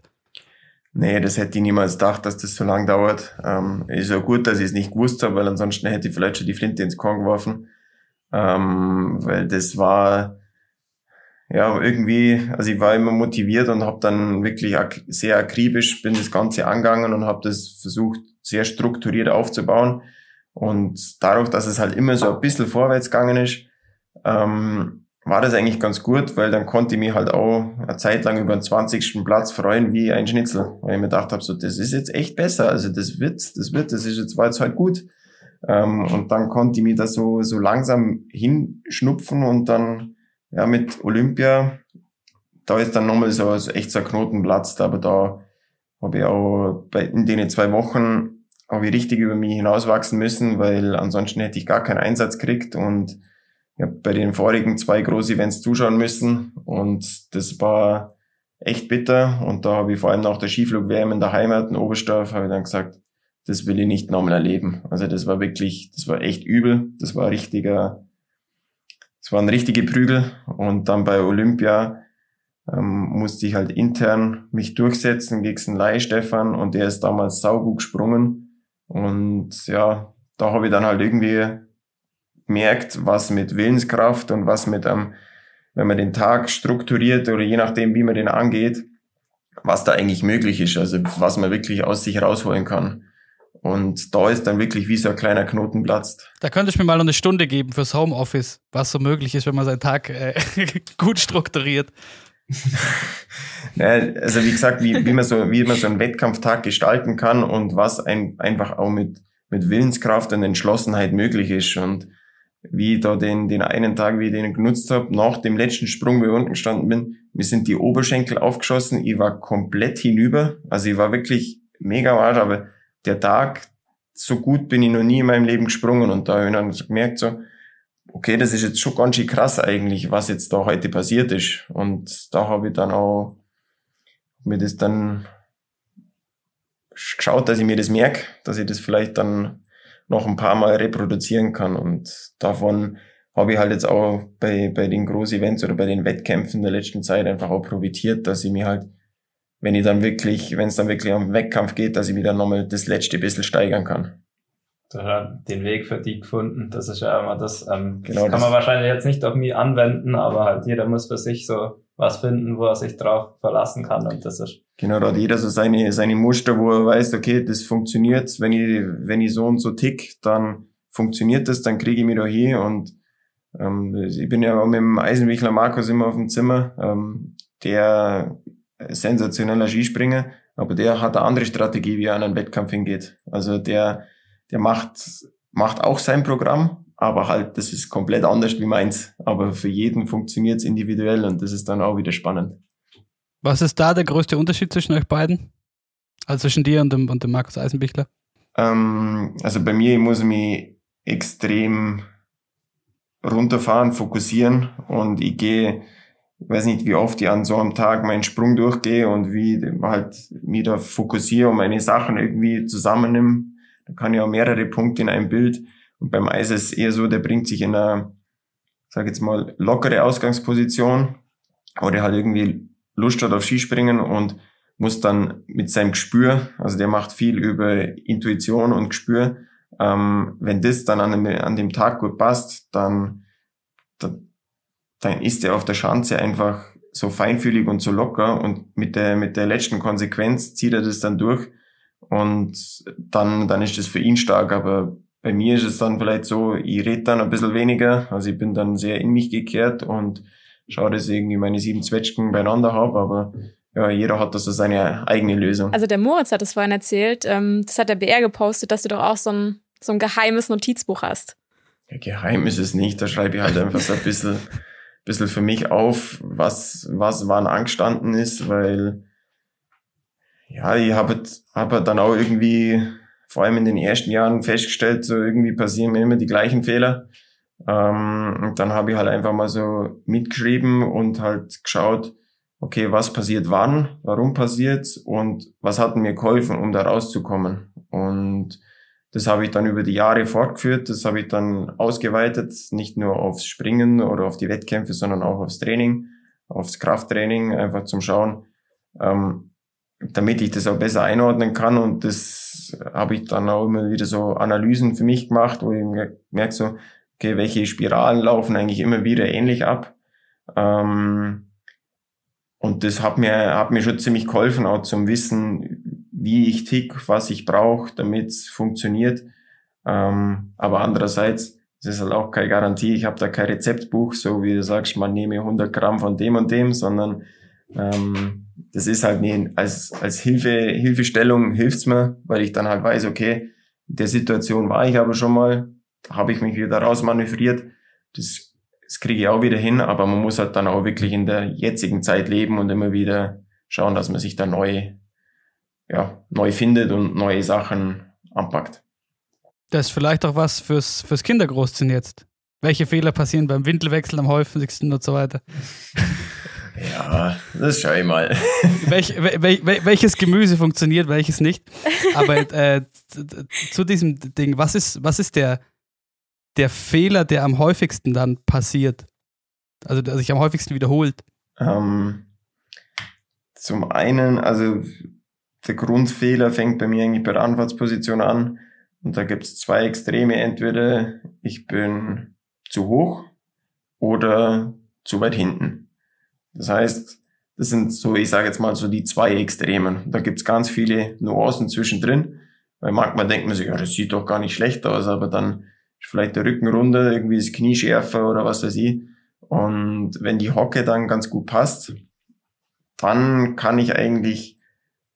Nee, das hätte ich niemals gedacht, dass das so lange dauert. Ähm, ist ja gut, dass ich es nicht gewusst habe, weil ansonsten hätte ich vielleicht schon die Flinte ins Korn geworfen. Ähm, weil das war, ja, irgendwie, also ich war immer motiviert und habe dann wirklich ak sehr akribisch bin das Ganze angegangen und habe das versucht, sehr strukturiert aufzubauen. Und dadurch, dass es halt immer so ein bisschen vorwärts gegangen ist, ähm, war das eigentlich ganz gut, weil dann konnte ich mich halt auch eine Zeit lang über den 20. Platz freuen wie ein Schnitzel, weil ich mir gedacht habe, so, das ist jetzt echt besser, also das wird, das wird, das ist jetzt, war jetzt halt gut. Ähm, und dann konnte ich mich da so, so langsam hinschnupfen und dann ja, mit Olympia, da ist dann nochmal so, so echt so ein Knoten platzt, aber da habe ich auch bei, in den zwei Wochen habe ich richtig über mich hinauswachsen müssen, weil ansonsten hätte ich gar keinen Einsatz gekriegt und ich habe bei den vorigen zwei Groß-Events zuschauen müssen und das war echt bitter und da habe ich vor allem nach der Skiflug-WM in der Heimat in Oberstdorf habe ich dann gesagt, das will ich nicht nochmal erleben. Also das war wirklich, das war echt übel, das war richtiger, das waren richtige Prügel und dann bei Olympia ähm, musste ich halt intern mich durchsetzen gegen den Lai Stefan und der ist damals saugut gesprungen und ja, da habe ich dann halt irgendwie merkt, was mit Willenskraft und was mit, ähm, wenn man den Tag strukturiert oder je nachdem, wie man den angeht, was da eigentlich möglich ist, also was man wirklich aus sich rausholen kann. Und da ist dann wirklich wie so ein kleiner Knoten platzt. Da könnte ich mir mal noch eine Stunde geben fürs Homeoffice, was so möglich ist, wenn man seinen Tag äh, [LAUGHS] gut strukturiert. [LAUGHS] ja, also wie gesagt, wie, wie, man so, wie man so einen Wettkampftag gestalten kann und was ein, einfach auch mit, mit Willenskraft und Entschlossenheit möglich ist. Und wie ich da den, den einen Tag, wie ich den genutzt habe, nach dem letzten Sprung, wo ich unten gestanden bin, mir sind die Oberschenkel aufgeschossen, ich war komplett hinüber, also ich war wirklich mega arsch, aber der Tag, so gut bin ich noch nie in meinem Leben gesprungen und da habe ich dann gemerkt so, okay, das ist jetzt schon ganz schön krass eigentlich, was jetzt da heute passiert ist und da habe ich dann auch mir das dann geschaut, dass ich mir das merke, dass ich das vielleicht dann noch ein paar Mal reproduzieren kann. Und davon habe ich halt jetzt auch bei, bei den Groß-Events oder bei den Wettkämpfen der letzten Zeit einfach auch profitiert, dass ich mir halt, wenn ich dann wirklich, wenn es dann wirklich am Wettkampf geht, dass ich mir dann nochmal das letzte bisschen steigern kann. Du hast den Weg für die gefunden. Das ist ja immer das, ähm, genau das kann man wahrscheinlich jetzt nicht auf mich anwenden, aber halt jeder muss für sich so was finden, wo er sich drauf verlassen kann und das ist. Genau, da hat jeder so seine, seine Muster, wo er weiß, okay, das funktioniert, wenn ich, wenn ich so und so tick, dann funktioniert das, dann kriege ich mich da hier und ähm, ich bin ja auch mit dem Eisenwichler Markus immer auf dem Zimmer, ähm, der sensationeller Skispringer, aber der hat eine andere Strategie, wie er an einen Wettkampf hingeht. Also der, der macht, macht auch sein Programm, aber halt, das ist komplett anders wie meins. Aber für jeden funktioniert es individuell und das ist dann auch wieder spannend. Was ist da der größte Unterschied zwischen euch beiden? Also zwischen dir und dem, und dem Markus Eisenbichler? Ähm, also bei mir, ich muss mich extrem runterfahren, fokussieren und ich gehe, ich weiß nicht, wie oft ich an so einem Tag meinen Sprung durchgehe und wie halt mich da fokussiere und meine Sachen irgendwie zusammennehme. Da kann ich auch mehrere Punkte in einem Bild und beim Eis ist es eher so, der bringt sich in einer, sag jetzt mal, lockere Ausgangsposition, oder halt irgendwie Lust hat auf Skispringen und muss dann mit seinem Gespür, also der macht viel über Intuition und Gespür, ähm, wenn das dann an dem, an dem Tag gut passt, dann, dann, dann ist er auf der Schanze einfach so feinfühlig und so locker und mit der, mit der letzten Konsequenz zieht er das dann durch und dann, dann ist das für ihn stark, aber bei mir ist es dann vielleicht so, ich rede dann ein bisschen weniger, also ich bin dann sehr in mich gekehrt und schaue, dass ich irgendwie meine sieben Zwetschgen beieinander habe, aber ja, jeder hat das so seine eigene Lösung. Also der Moritz hat es vorhin erzählt, ähm, das hat der BR gepostet, dass du doch auch so ein, so ein geheimes Notizbuch hast. Ja, geheim ist es nicht, da schreibe ich halt einfach so ein bisschen, [LAUGHS] bisschen für mich auf, was, was wann angestanden ist, weil ja, ich habe hab dann auch irgendwie vor allem in den ersten Jahren festgestellt, so irgendwie passieren mir immer die gleichen Fehler. Ähm, und dann habe ich halt einfach mal so mitgeschrieben und halt geschaut, okay, was passiert wann, warum passiert's und was hat mir geholfen, um da rauszukommen. Und das habe ich dann über die Jahre fortgeführt, das habe ich dann ausgeweitet, nicht nur aufs Springen oder auf die Wettkämpfe, sondern auch aufs Training, aufs Krafttraining, einfach zum Schauen, ähm, damit ich das auch besser einordnen kann. Und das habe ich dann auch immer wieder so Analysen für mich gemacht, wo ich merke so, okay, welche Spiralen laufen eigentlich immer wieder ähnlich ab. Ähm, und das hat mir, hat mir schon ziemlich geholfen, auch zum Wissen, wie ich tick, was ich brauche, damit es funktioniert. Ähm, aber andererseits es ist halt auch keine Garantie. Ich habe da kein Rezeptbuch, so wie du sagst, man nehme 100 Gramm von dem und dem, sondern ähm, das ist halt mir als, als Hilfe, Hilfestellung hilft's mir, weil ich dann halt weiß, okay, in der Situation war ich aber schon mal, da habe ich mich wieder rausmanövriert. Das das kriege ich auch wieder hin, aber man muss halt dann auch wirklich in der jetzigen Zeit leben und immer wieder schauen, dass man sich da neu, ja, neu findet und neue Sachen anpackt. Das ist vielleicht auch was fürs, fürs Kindergroßziehen jetzt. Welche Fehler passieren beim Windelwechsel am häufigsten und so weiter. [LAUGHS] Ja, das schau ich mal. [LAUGHS] Welch, wel, wel, welches Gemüse funktioniert, welches nicht. Aber [LAUGHS] äh, zu diesem Ding, was ist, was ist der, der Fehler, der am häufigsten dann passiert? Also der sich am häufigsten wiederholt? Ähm, zum einen, also der Grundfehler fängt bei mir eigentlich bei der Anfahrtsposition an. Und da gibt es zwei Extreme. Entweder ich bin zu hoch oder zu weit hinten. Das heißt, das sind so, ich sage jetzt mal so die zwei Extremen. Da gibt's ganz viele Nuancen zwischendrin, weil manchmal denkt man sich, ja, das sieht doch gar nicht schlecht aus, aber dann ist vielleicht der Rücken runter, irgendwie das Knie schärfer oder was weiß ich. Und wenn die Hocke dann ganz gut passt, dann kann ich eigentlich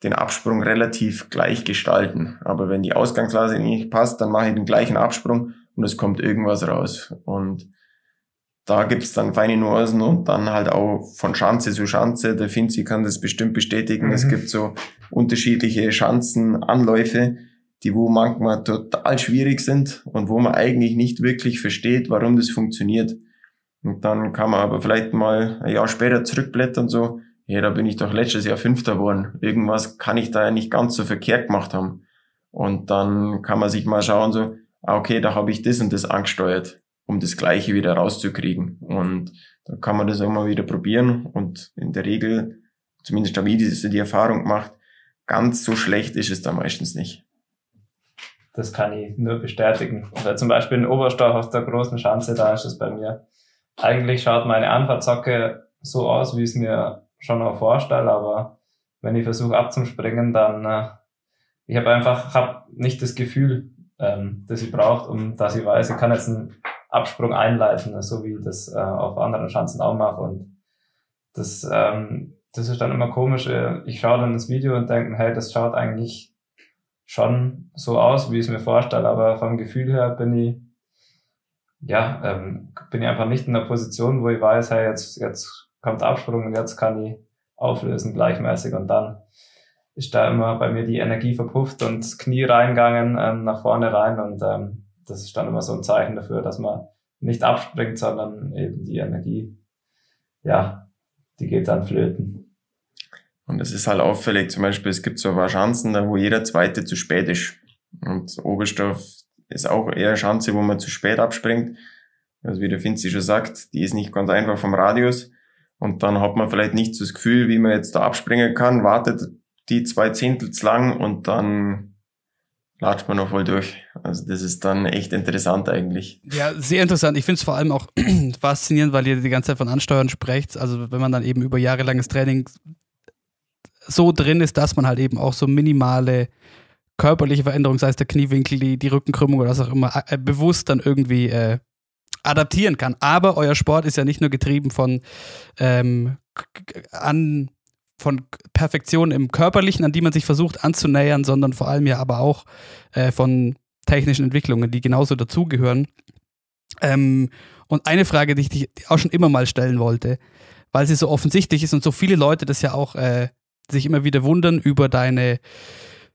den Absprung relativ gleich gestalten. Aber wenn die Ausgangslage nicht passt, dann mache ich den gleichen Absprung und es kommt irgendwas raus. Und da gibt's dann feine Nuancen und dann halt auch von Schanze zu Schanze. Der Finzi kann das bestimmt bestätigen. Mhm. Es gibt so unterschiedliche Schanzenanläufe, die wo manchmal total schwierig sind und wo man eigentlich nicht wirklich versteht, warum das funktioniert. Und dann kann man aber vielleicht mal ein Jahr später zurückblättern so, ja, da bin ich doch letztes Jahr Fünfter geworden. Irgendwas kann ich da ja nicht ganz so verkehrt gemacht haben. Und dann kann man sich mal schauen so, ah, okay, da habe ich das und das angesteuert um das Gleiche wieder rauszukriegen. Und da kann man das auch mal wieder probieren. Und in der Regel, zumindest habe ich diese, die Erfahrung gemacht, ganz so schlecht ist es da meistens nicht. Das kann ich nur bestätigen. Oder zum Beispiel in Oberstach auf der großen Schanze, da ist es bei mir. Eigentlich schaut meine Anfahrtsocke so aus, wie es mir schon auch vorstelle, aber wenn ich versuche abzuspringen, dann äh, ich habe einfach hab nicht das Gefühl, ähm, das ich brauche, um dass ich weiß, ich kann jetzt einen Absprung einleiten, so wie ich das äh, auf anderen Schanzen auch mache. Und das, ähm, das ist dann immer komisch. Äh, ich schaue dann das Video und denke, hey, das schaut eigentlich schon so aus, wie ich es mir vorstelle, aber vom Gefühl her bin ich, ja, ähm, bin ich einfach nicht in der Position, wo ich weiß, hey, jetzt, jetzt kommt Absprung und jetzt kann ich auflösen gleichmäßig und dann ist da immer bei mir die Energie verpufft und das Knie reingegangen, ähm, nach vorne rein und ähm, das ist dann immer so ein Zeichen dafür, dass man nicht abspringt, sondern eben die Energie, ja, die geht dann flöten. Und es ist halt auffällig, zum Beispiel, es gibt so ein paar Schanzen, da wo jeder zweite zu spät ist. Und Oberstoff ist auch eher eine Schanze, wo man zu spät abspringt. Also wie der Finzi schon sagt, die ist nicht ganz einfach vom Radius. Und dann hat man vielleicht nicht so das Gefühl, wie man jetzt da abspringen kann, wartet die zwei Zehntels lang und dann latscht man noch voll durch. Also das ist dann echt interessant eigentlich. Ja, sehr interessant. Ich finde es vor allem auch [CLEARS THROAT] faszinierend, weil ihr die ganze Zeit von Ansteuern sprecht. Also wenn man dann eben über jahrelanges Training so drin ist, dass man halt eben auch so minimale körperliche Veränderungen, sei es der Kniewinkel, die, die Rückenkrümmung oder was auch immer, äh, bewusst dann irgendwie äh, adaptieren kann. Aber euer Sport ist ja nicht nur getrieben von ähm, an von Perfektion im Körperlichen, an die man sich versucht anzunähern, sondern vor allem ja aber auch äh, von technischen Entwicklungen, die genauso dazugehören. Ähm, und eine Frage, die ich dich auch schon immer mal stellen wollte, weil sie so offensichtlich ist und so viele Leute das ja auch äh, sich immer wieder wundern über deine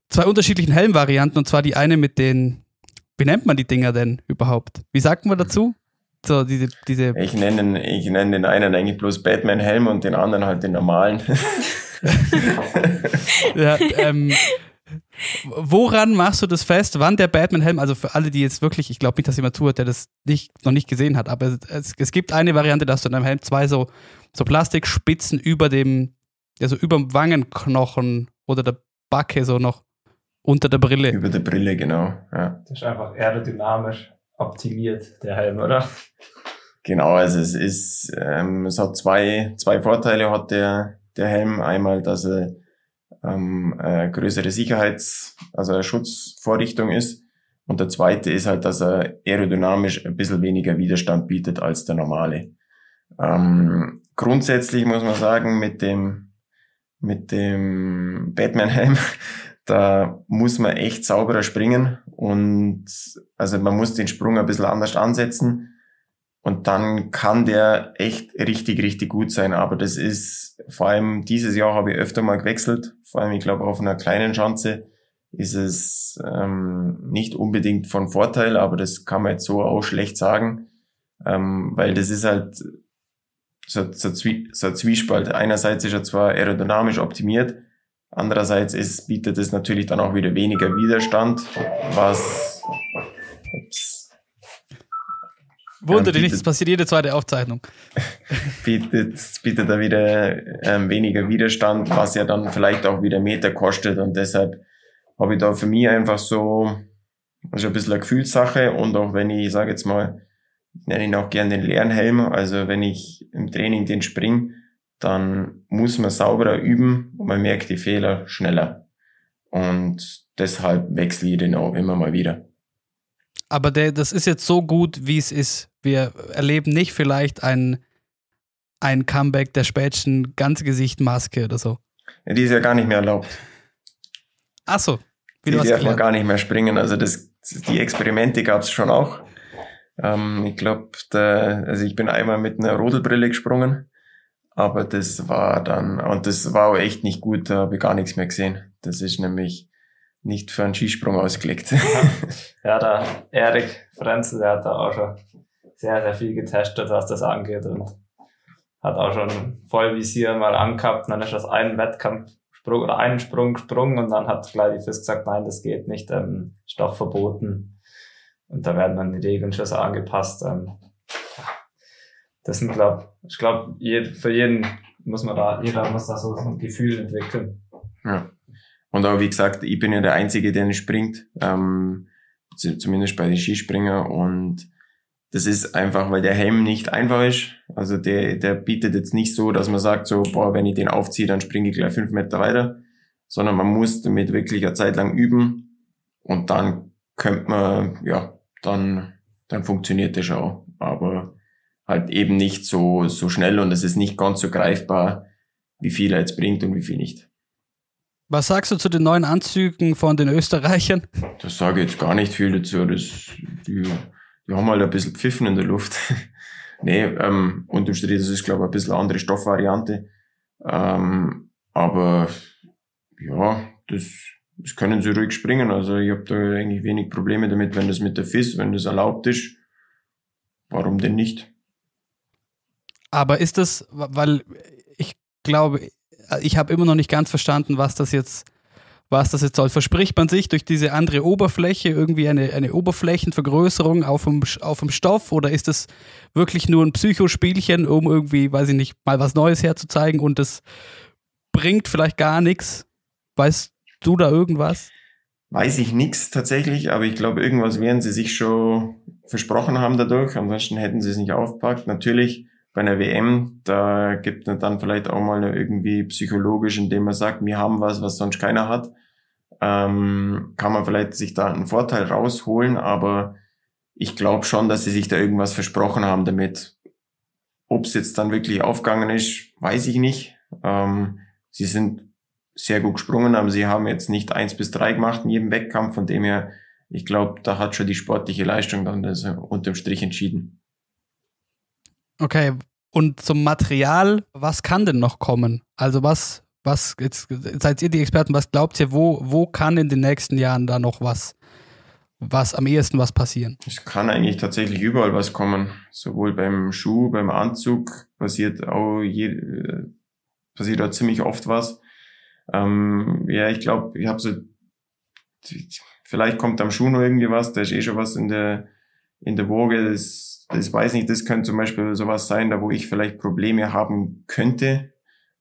zwei unterschiedlichen Helmvarianten und zwar die eine mit den, wie nennt man die Dinger denn überhaupt? Wie sagt man dazu? So, diese, diese ich nenne ich nenne den einen eigentlich bloß Batman-Helm und den anderen halt den normalen. [LAUGHS] ja, ähm, woran machst du das fest, wann der Batman-Helm, also für alle, die jetzt wirklich, ich glaube nicht, dass jemand zuhört, der das nicht, noch nicht gesehen hat, aber es, es gibt eine Variante, dass du in deinem Helm zwei so, so Plastikspitzen über dem, also über dem Wangenknochen oder der Backe so noch unter der Brille. Über der Brille, genau. Ja. Das ist einfach aerodynamisch optimiert, der Helm, oder? Genau, also es ist, ähm, es hat zwei, zwei Vorteile hat der, der Helm. Einmal, dass er ähm, eine größere Sicherheits-, also eine Schutzvorrichtung ist. Und der zweite ist halt, dass er aerodynamisch ein bisschen weniger Widerstand bietet als der normale. Ähm, grundsätzlich muss man sagen, mit dem, mit dem Batman-Helm [LAUGHS] da muss man echt sauberer springen und also man muss den Sprung ein bisschen anders ansetzen. Und dann kann der echt richtig, richtig gut sein. Aber das ist, vor allem dieses Jahr habe ich öfter mal gewechselt. Vor allem, ich glaube, auf einer kleinen Schanze ist es ähm, nicht unbedingt von Vorteil, aber das kann man jetzt so auch schlecht sagen. Ähm, weil das ist halt so, so, Zwie so ein Zwiespalt. Einerseits ist er zwar aerodynamisch optimiert, andererseits ist, bietet es natürlich dann auch wieder weniger Widerstand, was ups, Wunder dich nicht, das passiert jede zweite Aufzeichnung. [LAUGHS] bietet, bietet da wieder ähm, weniger Widerstand, was ja dann vielleicht auch wieder Meter kostet. Und deshalb habe ich da für mich einfach so also ein bisschen eine Gefühlssache. Und auch wenn ich, sage jetzt mal, ich nenne ihn auch gern den leeren Helm, also wenn ich im Training den spring, dann muss man sauberer üben und man merkt die Fehler schneller. Und deshalb wechsle ich den auch immer mal wieder. Aber der, das ist jetzt so gut, wie es ist. Wir erleben nicht vielleicht ein, ein Comeback der spätschen Ganzgesicht-Maske oder so. Ja, die ist ja gar nicht mehr erlaubt. Ach so. Wie die darf man gar nicht mehr springen. Also das, die Experimente gab es schon auch. Ähm, ich glaube, also ich bin einmal mit einer Rodelbrille gesprungen, aber das war dann, und das war auch echt nicht gut, da habe ich gar nichts mehr gesehen. Das ist nämlich nicht für einen Skisprung ausgelegt. [LAUGHS] ja, der Erik Frenzel, der hat da auch schon sehr, sehr viel getestet, was das angeht und hat auch schon Vollvisier mal angehabt und dann ist das einen Wettkampf Sprung oder einen Sprung gesprungen und dann hat gleich die FIS gesagt, nein, das geht nicht, ähm, ist doch verboten. Und da werden dann die Regeln schon so angepasst. Ähm, das sind, glaub, ich glaube, für jeden muss man da, jeder muss da so ein Gefühl entwickeln. Ja. Und auch wie gesagt, ich bin ja der Einzige, der nicht springt, ähm, zumindest bei den Skispringer und das ist einfach, weil der Helm nicht einfach ist. Also der, der bietet jetzt nicht so, dass man sagt so, boah, wenn ich den aufziehe, dann springe ich gleich fünf Meter weiter, sondern man muss damit wirklich eine Zeit lang üben und dann könnte man, ja, dann, dann funktioniert das auch. Aber halt eben nicht so, so schnell und es ist nicht ganz so greifbar, wie viel er jetzt bringt und wie viel nicht. Was sagst du zu den neuen Anzügen von den Österreichern? Das sage ich jetzt gar nicht viel dazu. Das, die, die haben halt ein bisschen Pfiffen in der Luft. [LAUGHS] nee, ähm, unterm Strich, das ist, glaube ich, ein bisschen eine andere Stoffvariante. Ähm, aber ja, das, das können sie ruhig springen. Also ich habe da eigentlich wenig Probleme damit, wenn das mit der FIS, wenn das erlaubt ist. Warum denn nicht? Aber ist das, weil ich glaube, ich habe immer noch nicht ganz verstanden, was das jetzt, was das jetzt soll. Verspricht man sich durch diese andere Oberfläche irgendwie eine, eine Oberflächenvergrößerung auf dem, auf dem Stoff oder ist das wirklich nur ein Psychospielchen, um irgendwie, weiß ich nicht, mal was Neues herzuzeigen und das bringt vielleicht gar nichts? Weißt du da irgendwas? Weiß ich nichts tatsächlich, aber ich glaube, irgendwas werden sie sich schon versprochen haben dadurch. Ansonsten hätten sie es nicht aufgepackt. Natürlich bei einer WM, da gibt es dann vielleicht auch mal irgendwie psychologisch, indem man sagt, wir haben was, was sonst keiner hat. Ähm, kann man vielleicht sich da einen Vorteil rausholen, aber ich glaube schon, dass sie sich da irgendwas versprochen haben damit. Ob es jetzt dann wirklich aufgegangen ist, weiß ich nicht. Ähm, sie sind sehr gut gesprungen, aber sie haben jetzt nicht eins bis drei gemacht in jedem Wettkampf, von dem her, ich glaube, da hat schon die sportliche Leistung dann das unterm Strich entschieden. Okay, und zum Material, was kann denn noch kommen? Also was, was, jetzt seid ihr die Experten, was glaubt ihr, wo, wo kann in den nächsten Jahren da noch was, was am ehesten was passieren? Es kann eigentlich tatsächlich überall was kommen. Sowohl beim Schuh, beim Anzug passiert auch je, äh, passiert auch ziemlich oft was. Ähm, ja, ich glaube, ich habe so, vielleicht kommt am Schuh noch irgendwie was, da ist eh schon was in der, in der Woge, das, das weiß nicht, das könnte zum Beispiel sowas sein, da wo ich vielleicht Probleme haben könnte,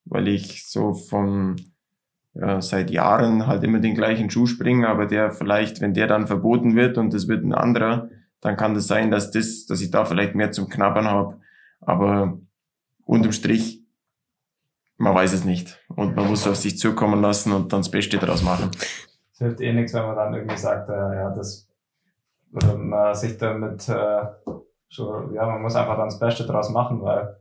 weil ich so von, ja, seit Jahren halt immer den gleichen Schuh springe, aber der vielleicht, wenn der dann verboten wird und das wird ein anderer, dann kann das sein, dass das, dass ich da vielleicht mehr zum Knabbern habe. Aber unterm Strich man weiß es nicht. Und man muss auf sich zukommen lassen und dann das Beste daraus machen. Es hilft eh nichts, wenn man dann irgendwie sagt, äh, ja, das, oder man sich damit, äh, so, ja, man muss einfach dann das Beste daraus machen, weil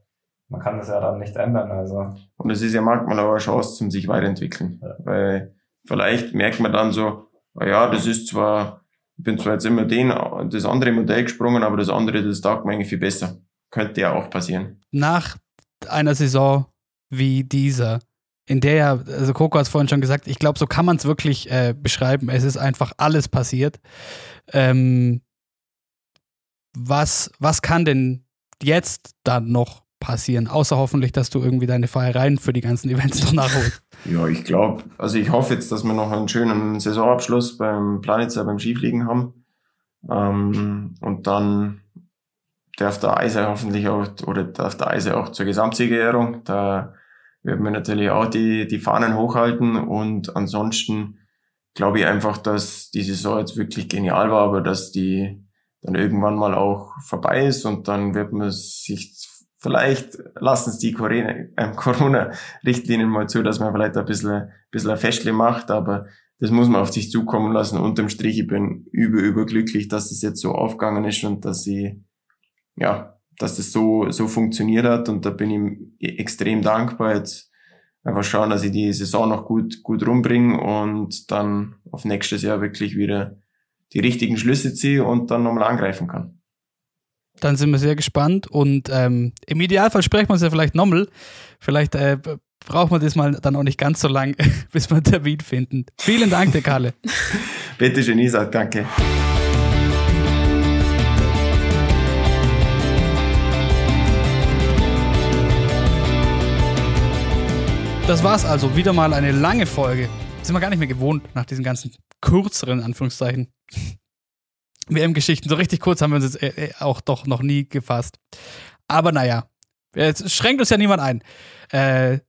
man kann das ja dann nicht ändern, also. Und es ist ja manchmal auch eine Chance zum sich weiterentwickeln. Ja. Weil vielleicht merkt man dann so, ja, das ist zwar, ich bin zwar jetzt immer den, das andere Modell gesprungen, aber das andere, das taugt mir eigentlich viel besser. könnte ja auch passieren. Nach einer Saison wie dieser, in der ja, also Coco hat es vorhin schon gesagt, ich glaube, so kann man es wirklich äh, beschreiben. Es ist einfach alles passiert. Ähm, was, was kann denn jetzt dann noch passieren? Außer hoffentlich, dass du irgendwie deine Feiereien für die ganzen Events noch nachholst. [LAUGHS] Ja, ich glaube, also ich hoffe jetzt, dass wir noch einen schönen Saisonabschluss beim Planitzer beim Skifliegen haben. Ähm, und dann darf der Eise hoffentlich auch, oder darf der Eise auch zur Gesamtsiegerehrung. Da werden wir natürlich auch die, die Fahnen hochhalten und ansonsten glaube ich einfach, dass die Saison jetzt wirklich genial war, aber dass die dann irgendwann mal auch vorbei ist und dann wird man sich vielleicht lassen es die äh, [LAUGHS] Corona-Richtlinien mal zu, dass man vielleicht ein bisschen, ein bisschen ein Festle macht, aber das muss man auf sich zukommen lassen. Unterm Strich, ich bin über, überglücklich, dass das jetzt so aufgegangen ist und dass ich, ja, dass das so, so funktioniert hat und da bin ich extrem dankbar. Jetzt einfach schauen, dass ich die Saison noch gut, gut rumbringe und dann auf nächstes Jahr wirklich wieder die richtigen Schlüsse ziehe und dann nochmal angreifen kann. Dann sind wir sehr gespannt und ähm, im Idealfall sprechen wir uns ja vielleicht nochmal. Vielleicht äh, braucht man das mal dann auch nicht ganz so lang, [LAUGHS] bis wir einen Termin finden. Vielen Dank, der Kalle. [LAUGHS] Bitte schön, Isaac, danke. Das war's also. Wieder mal eine lange Folge. sind wir gar nicht mehr gewohnt nach diesen ganzen kürzeren Anführungszeichen [LAUGHS] WM-Geschichten. So richtig kurz haben wir uns jetzt äh, äh, auch doch noch nie gefasst. Aber naja, es schränkt uns ja niemand ein. Äh,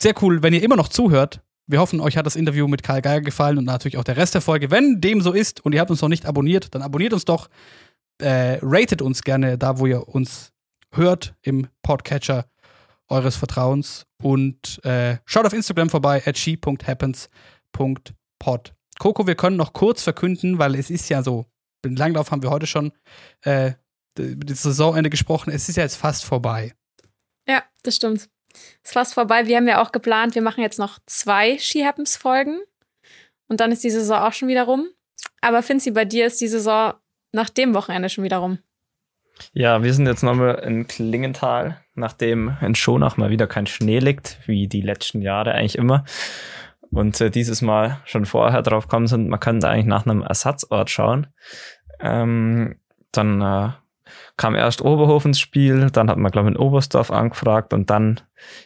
sehr cool, wenn ihr immer noch zuhört. Wir hoffen, euch hat das Interview mit Karl Geiger gefallen und natürlich auch der Rest der Folge. Wenn dem so ist und ihr habt uns noch nicht abonniert, dann abonniert uns doch. Äh, ratet uns gerne da, wo ihr uns hört, im Podcatcher eures Vertrauens. Und äh, schaut auf Instagram vorbei, at she.happens.pod. Coco, wir können noch kurz verkünden, weil es ist ja so, den Langlauf haben wir heute schon äh, über das Saisonende gesprochen. Es ist ja jetzt fast vorbei. Ja, das stimmt. Es ist fast vorbei. Wir haben ja auch geplant, wir machen jetzt noch zwei Ski Happens Folgen. Und dann ist die Saison auch schon wieder rum. Aber Finzi, bei dir ist die Saison nach dem Wochenende schon wieder rum. Ja, wir sind jetzt nochmal in Klingenthal, nachdem in Schonach mal wieder kein Schnee liegt, wie die letzten Jahre eigentlich immer und äh, dieses Mal schon vorher drauf kommen sind, man könnte eigentlich nach einem Ersatzort schauen. Ähm, dann äh, kam erst Oberhof ins Spiel, dann hat man, glaube ich, in Oberstdorf angefragt und dann,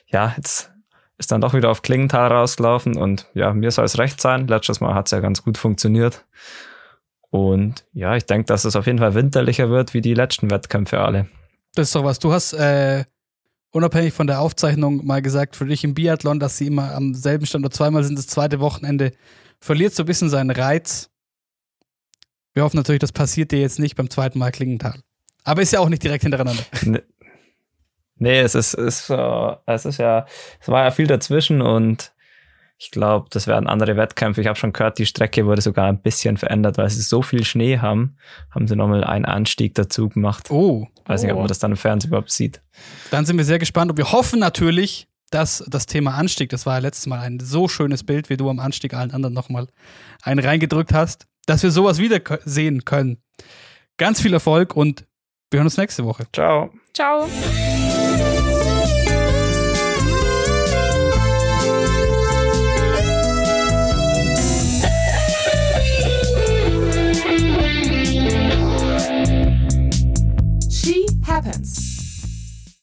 ja, jetzt ist dann doch wieder auf Klingenthal rausgelaufen und ja, mir soll es recht sein. Letztes Mal hat es ja ganz gut funktioniert. Und ja, ich denke, dass es auf jeden Fall winterlicher wird wie die letzten Wettkämpfe alle. Das ist doch was. Du hast äh, unabhängig von der Aufzeichnung mal gesagt, für dich im Biathlon, dass sie immer am selben Standort zweimal sind, das zweite Wochenende, verliert so ein bisschen seinen Reiz. Wir hoffen natürlich, das passiert dir jetzt nicht beim zweiten Mal Klingenthal. Aber ist ja auch nicht direkt hintereinander. [LAUGHS] Nee, nee es ist, ist, es ist ja, es war ja viel dazwischen und ich glaube, das werden andere Wettkämpfe. Ich habe schon gehört, die Strecke wurde sogar ein bisschen verändert, weil sie so viel Schnee haben, haben sie nochmal einen Anstieg dazu gemacht. Oh. Weiß nicht, ob man das dann im Fernsehen überhaupt sieht. Dann sind wir sehr gespannt und wir hoffen natürlich, dass das Thema Anstieg, das war ja letztes Mal ein so schönes Bild, wie du am Anstieg allen anderen nochmal einen reingedrückt hast, dass wir sowas wieder sehen können. Ganz viel Erfolg und wir hören uns nächste Woche. Ciao. Ciao. happens.